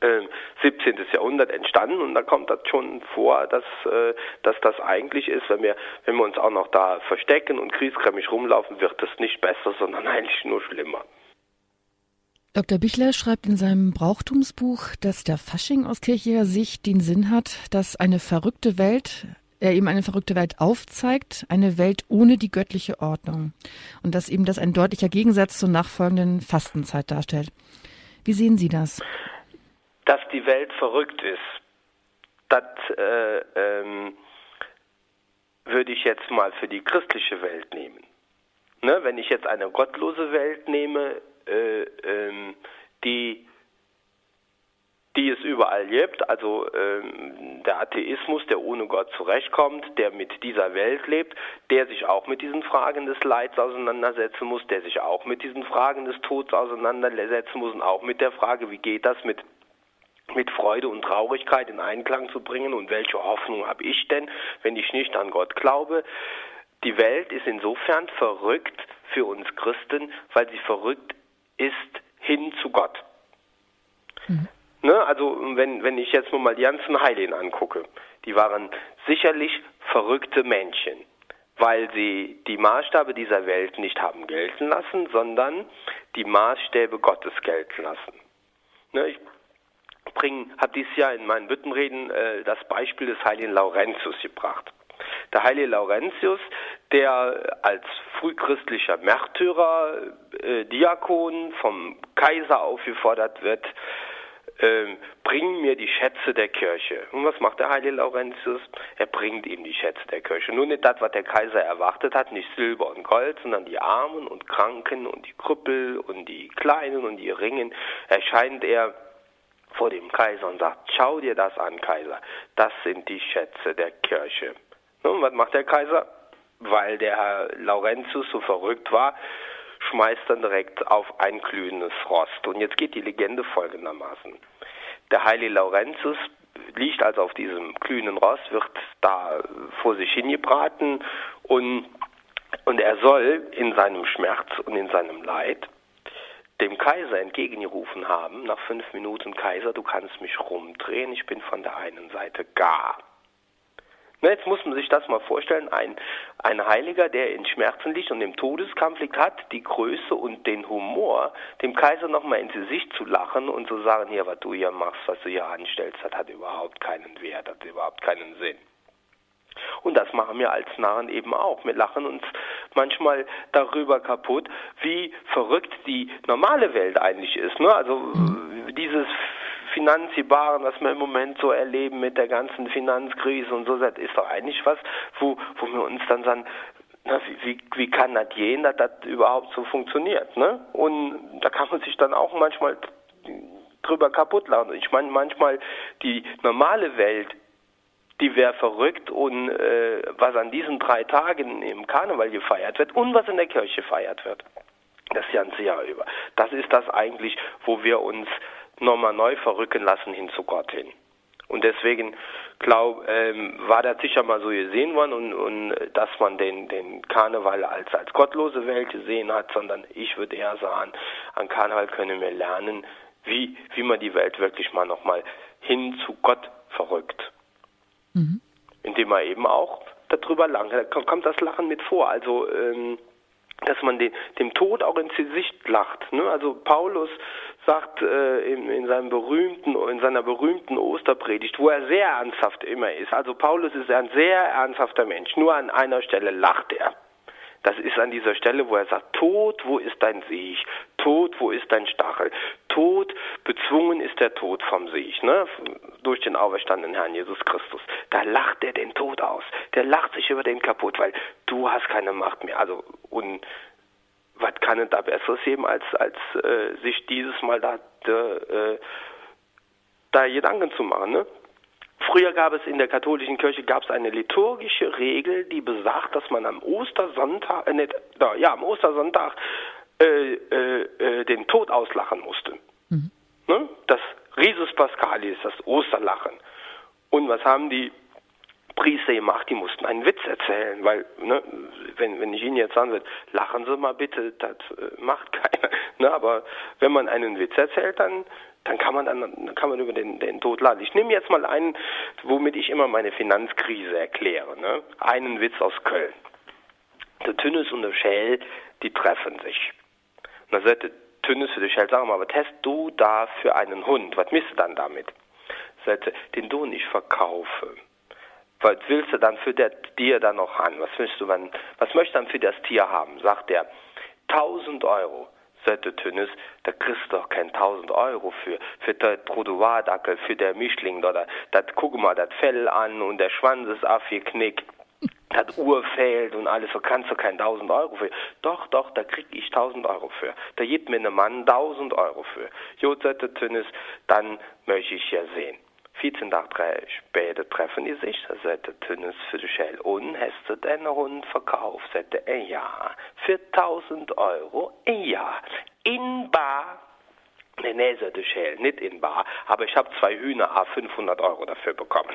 17. Ähm, Jahrhundert entstanden und da kommt das schon vor, dass, äh, dass das eigentlich ist, wenn wir, wenn wir uns auch noch da verstecken und kriegskrämig rumlaufen, wird es nicht besser, sondern <laughs> eigentlich nur schlimmer. Dr. Bichler schreibt in seinem Brauchtumsbuch, dass der Fasching aus kirchlicher Sicht den Sinn hat, dass eine verrückte Welt, er eben eine verrückte Welt aufzeigt, eine Welt ohne die göttliche Ordnung. Und dass eben das ein deutlicher Gegensatz zur nachfolgenden Fastenzeit darstellt. Wie sehen Sie das? Dass die Welt verrückt ist, das äh, ähm, würde ich jetzt mal für die christliche Welt nehmen. Ne, wenn ich jetzt eine gottlose Welt nehme, äh, ähm, die die es überall gibt, also ähm, der Atheismus, der ohne Gott zurechtkommt, der mit dieser Welt lebt, der sich auch mit diesen Fragen des Leids auseinandersetzen muss, der sich auch mit diesen Fragen des Todes auseinandersetzen muss und auch mit der Frage, wie geht das mit mit Freude und Traurigkeit in Einklang zu bringen und welche Hoffnung habe ich denn, wenn ich nicht an Gott glaube. Die Welt ist insofern verrückt für uns Christen, weil sie verrückt ist hin zu Gott. Mhm. Ne, also wenn, wenn ich jetzt mal die ganzen Heiligen angucke, die waren sicherlich verrückte Männchen, weil sie die Maßstäbe dieser Welt nicht haben gelten lassen, sondern die Maßstäbe Gottes gelten lassen. Ne, ich bringen, habe dieses Jahr in meinen Büttenreden äh, das Beispiel des heiligen Laurentius gebracht. Der heilige Laurentius, der als frühchristlicher Märtyrer, äh, Diakon vom Kaiser aufgefordert wird, äh, bring mir die Schätze der Kirche. Und was macht der heilige Laurentius? Er bringt ihm die Schätze der Kirche. Nur nicht das, was der Kaiser erwartet hat, nicht Silber und Gold, sondern die Armen und Kranken und die Krüppel und die Kleinen und die Ringen. Erscheint er vor dem Kaiser und sagt, schau dir das an, Kaiser, das sind die Schätze der Kirche. Nun, was macht der Kaiser? Weil der Herr Laurentius so verrückt war, schmeißt dann direkt auf ein glühendes Rost. Und jetzt geht die Legende folgendermaßen. Der heilige Laurentius liegt also auf diesem glühenden Rost, wird da vor sich hingebraten und, und er soll in seinem Schmerz und in seinem Leid dem Kaiser entgegengerufen haben, nach fünf Minuten Kaiser, du kannst mich rumdrehen, ich bin von der einen Seite gar. Na, jetzt muss man sich das mal vorstellen, ein, ein Heiliger, der in Schmerzen liegt und im Todeskampf liegt, hat die Größe und den Humor, dem Kaiser nochmal ins Gesicht zu lachen und zu sagen, hier, was du hier machst, was du hier anstellst, das hat überhaupt keinen Wert, das hat überhaupt keinen Sinn. Und das machen wir als Narren eben auch. Wir lachen uns manchmal darüber kaputt, wie verrückt die normale Welt eigentlich ist. Ne? Also mhm. dieses Finanzibaren, was wir im Moment so erleben mit der ganzen Finanzkrise und so, das ist doch eigentlich was, wo, wo wir uns dann sagen, na, wie, wie kann das gehen, dass das überhaupt so funktioniert? Ne? Und da kann man sich dann auch manchmal drüber kaputt lachen. Ich meine, manchmal die normale Welt die wäre verrückt und äh, was an diesen drei Tagen im Karneval gefeiert wird und was in der Kirche gefeiert wird. Das ganze Jahr über. Das ist das eigentlich, wo wir uns nochmal neu verrücken lassen hin zu Gott hin. Und deswegen glaub, ähm, war das sicher mal so gesehen worden und, und dass man den, den Karneval als, als gottlose Welt gesehen hat, sondern ich würde eher sagen, an Karneval können wir lernen, wie, wie man die Welt wirklich mal nochmal hin zu Gott verrückt. Mhm. Indem man eben auch darüber lacht. Da kommt das Lachen mit vor. Also, ähm, dass man den, dem Tod auch ins Gesicht lacht. Ne? Also Paulus sagt äh, in, in, seinem berühmten, in seiner berühmten Osterpredigt, wo er sehr ernsthaft immer ist. Also Paulus ist ein sehr ernsthafter Mensch. Nur an einer Stelle lacht er. Das ist an dieser Stelle, wo er sagt, Tod, wo ist dein Sieg? Tod, wo ist dein Stachel? Tod, bezwungen ist der Tod vom Sieg, ne? durch den auferstandenen Herrn Jesus Christus. Da lacht er den Tod aus. Der lacht sich über den kaputt, weil du hast keine Macht mehr. Also, und was kann es da Besseres geben, als, als äh, sich dieses Mal da, äh, da Gedanken zu machen, ne? Früher gab es in der katholischen Kirche gab es eine liturgische Regel, die besagt, dass man am Ostersonntag, äh, nicht, ja, am Ostersonntag äh, äh, äh, den Tod auslachen musste. Mhm. Ne? Das Risus Pascalis, das Osterlachen. Und was haben die Priester gemacht? Die mussten einen Witz erzählen, weil, ne, wenn, wenn ich Ihnen jetzt sagen würde, lachen Sie mal bitte, das äh, macht <laughs> keiner. Ne? Aber wenn man einen Witz erzählt, dann dann kann man dann, kann man über den, den Tod laden. Ich nehme jetzt mal einen, womit ich immer meine Finanzkrise erkläre. Ne? Einen Witz aus Köln. Der Tünnes und der Schell, die treffen sich. Und dann sagt der Tünnes für die Schell, sag mal, was hast du da für einen Hund? Was misst du dann damit? Sagte, den du nicht verkaufe. Was willst du dann für der Tier dann noch an? Was willst du, wann, was möchtest du dann für das Tier haben? Sagt er, 1000 Euro sagte Tönnes, da kriegst du doch kein 1000 Euro für, für der Trottoirdackel, für der Mischling, oder, das guck mal, das Fell an und der Schwanz ist aufgeknickt, das Uhr fehlt und alles, so kannst du kein 1000 Euro für. Doch, doch, da krieg ich 1000 Euro für. Da gibt mir ein Mann 1000 Euro für. Jo, sagte Tönnes, dann möchte ich ja sehen. 14 Tage später treffen die sich, da sagte Tünnes für die Schell, und hast du Hund verkauft? Sagte er, ja, für 1000 Euro, ja, in Bar. Nee, nee, sagte Schell, nicht in Bar, aber ich habe zwei Hühner, 500 Euro dafür bekommen.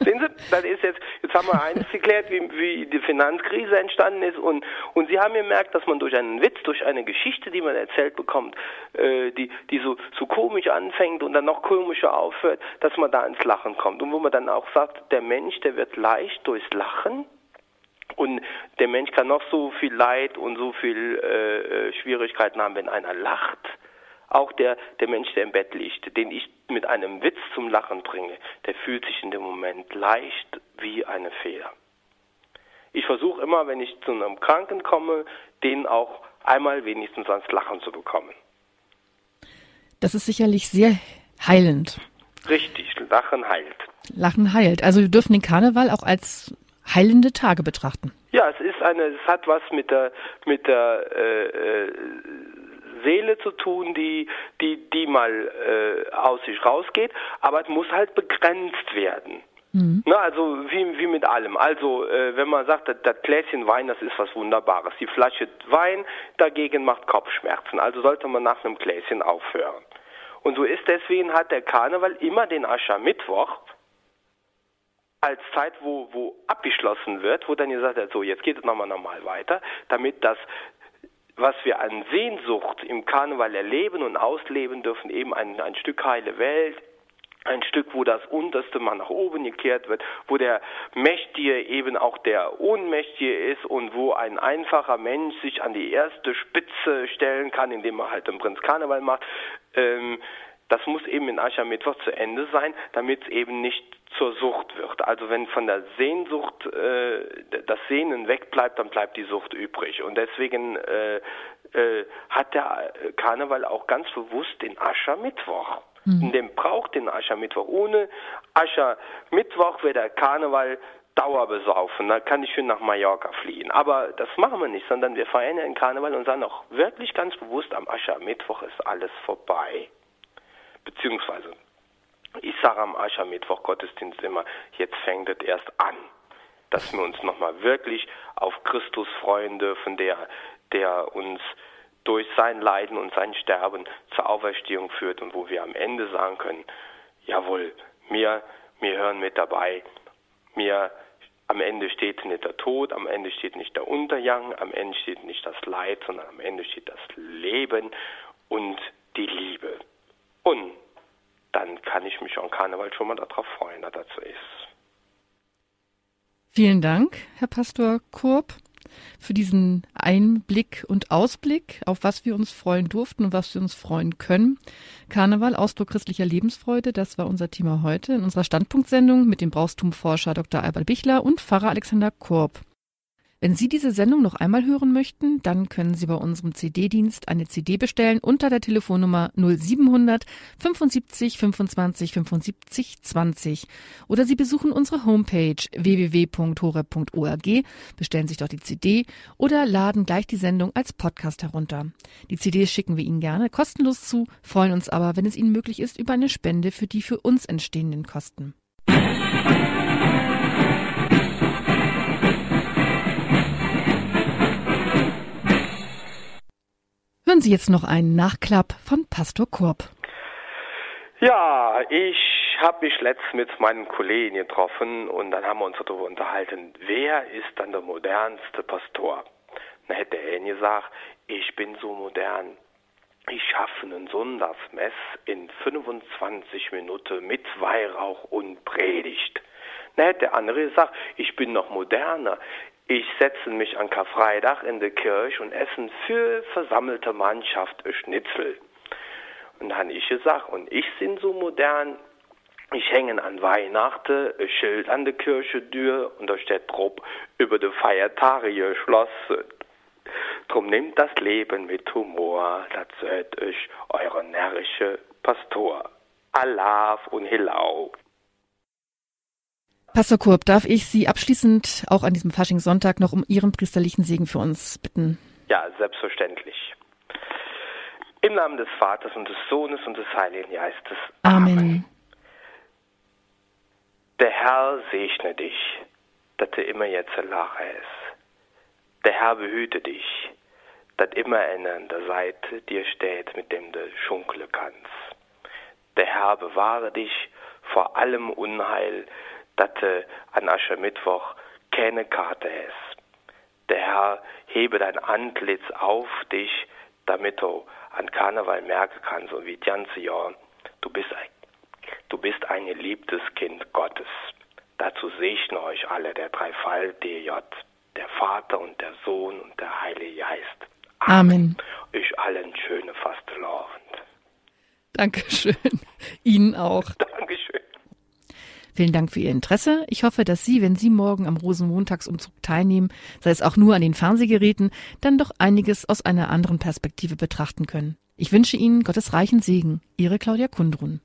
Sehen Sie, das ist jetzt, jetzt haben wir eins geklärt, wie, wie die Finanzkrise entstanden ist und, und Sie haben gemerkt, dass man durch einen Witz, durch eine Geschichte, die man erzählt bekommt, äh, die, die so, so komisch anfängt und dann noch komischer aufhört, dass man da ins Lachen kommt. Und wo man dann auch sagt, der Mensch, der wird leicht durchs Lachen und der Mensch kann noch so viel Leid und so viel äh, äh Schwierigkeiten haben, wenn einer lacht auch der, der Mensch, der im Bett liegt, den ich mit einem Witz zum Lachen bringe, der fühlt sich in dem Moment leicht wie eine Feder. Ich versuche immer, wenn ich zu einem Kranken komme, den auch einmal wenigstens ans Lachen zu bekommen. Das ist sicherlich sehr heilend. Richtig, Lachen heilt. Lachen heilt. Also wir dürfen den Karneval auch als heilende Tage betrachten. Ja, es ist eine, es hat was mit der mit der äh, äh Seele zu tun, die, die, die mal äh, aus sich rausgeht, aber es muss halt begrenzt werden. Mhm. Na, also wie, wie mit allem. Also äh, wenn man sagt, das, das Gläschen Wein, das ist was Wunderbares. Die Flasche Wein dagegen macht Kopfschmerzen. Also sollte man nach einem Gläschen aufhören. Und so ist deswegen hat der Karneval immer den Aschermittwoch als Zeit, wo, wo abgeschlossen wird, wo dann gesagt wird, so jetzt geht es nochmal normal weiter, damit das was wir an Sehnsucht im Karneval erleben und ausleben dürfen, eben ein, ein Stück heile Welt, ein Stück, wo das Unterste mal nach oben gekehrt wird, wo der Mächtige eben auch der Ohnmächtige ist und wo ein einfacher Mensch sich an die erste Spitze stellen kann, indem er halt den Prinz Karneval macht. Ähm, das muss eben in Aschermittwoch zu Ende sein, damit es eben nicht zur Sucht wird. Also wenn von der Sehnsucht äh, das Sehnen wegbleibt, dann bleibt die Sucht übrig. Und deswegen äh, äh, hat der Karneval auch ganz bewusst den Aschermittwoch. Mhm. Denn braucht den Aschermittwoch. Ohne Aschermittwoch wäre der Karneval Dauerbesaufen, da kann ich schön nach Mallorca fliehen. Aber das machen wir nicht, sondern wir feiern den Karneval und sagen auch wirklich ganz bewusst, am Aschermittwoch ist alles vorbei. Beziehungsweise, ich sage am Aschermittwoch Gottesdienst immer, jetzt fängt es erst an. Dass wir uns nochmal wirklich auf Christus freuen dürfen, der, der uns durch sein Leiden und sein Sterben zur Auferstehung führt und wo wir am Ende sagen können, jawohl, mir, mir hören mit dabei, mir am Ende steht nicht der Tod, am Ende steht nicht der Untergang, am Ende steht nicht das Leid, sondern am Ende steht das Leben und die Liebe. Und dann kann ich mich am Karneval schon mal darauf freuen, dass das so ist. Vielen Dank, Herr Pastor Kurb für diesen Einblick und Ausblick, auf was wir uns freuen durften und was wir uns freuen können. Karneval, Ausdruck christlicher Lebensfreude, das war unser Thema heute in unserer Standpunktsendung mit dem Brauchtumforscher Dr. Albert Bichler und Pfarrer Alexander Korb. Wenn Sie diese Sendung noch einmal hören möchten, dann können Sie bei unserem CD-Dienst eine CD bestellen unter der Telefonnummer 0700 75 25 75 20 oder Sie besuchen unsere Homepage www.hore.org, bestellen sich dort die CD oder laden gleich die Sendung als Podcast herunter. Die CDs schicken wir Ihnen gerne kostenlos zu, freuen uns aber, wenn es Ihnen möglich ist, über eine Spende für die für uns entstehenden Kosten. Hören Sie jetzt noch einen Nachklapp von Pastor Korb. Ja, ich habe mich letztens mit meinen Kollegen getroffen und dann haben wir uns darüber unterhalten, wer ist dann der modernste Pastor? Dann hätte er gesagt, ich bin so modern. Ich schaffe einen Sonntagsmess in 25 Minuten mit Weihrauch und Predigt. Dann hätte der andere gesagt, ich bin noch moderner. Ich setze mich an Karfreitag in der Kirche und essen für versammelte Mannschaft ein Schnitzel. Und dann ich gesagt, und ich bin so modern, ich hänge an Weihnachten ein Schild an der Kirche Tür und da steht drauf, über die Feiertage geschlossen. Drum nimmt das Leben mit Humor, das seid euch eure närrische Pastor. Allah und Hilau. Pastor Kurb, darf ich Sie abschließend auch an diesem Faschingssonntag noch um Ihren priesterlichen Segen für uns bitten? Ja, selbstverständlich. Im Namen des Vaters und des Sohnes und des Heiligen Geistes. Amen. Amen. Der Herr segne dich, dass du immer jetzt lache ist. Der Herr behüte dich, dass immer einer an der Seite dir steht, mit dem du schunkle kannst. Der Herr bewahre dich vor allem Unheil, dass du an Aschermittwoch keine Karte hast. Der Herr hebe dein Antlitz auf dich, damit du an Karneval merken kannst und wie das ganze Jahr, du bist ein, du bist ein geliebtes Kind Gottes. Dazu segne euch alle der Dreifalt DJ, der Vater und der Sohn und der Heilige Geist. Amen. Amen. Euch allen schöne Fastelavend. Dankeschön. Ihnen auch. Dankeschön. Vielen Dank für Ihr Interesse. Ich hoffe, dass Sie, wenn Sie morgen am Rosenmontagsumzug teilnehmen, sei es auch nur an den Fernsehgeräten, dann doch einiges aus einer anderen Perspektive betrachten können. Ich wünsche Ihnen Gottes reichen Segen. Ihre Claudia Kundrun.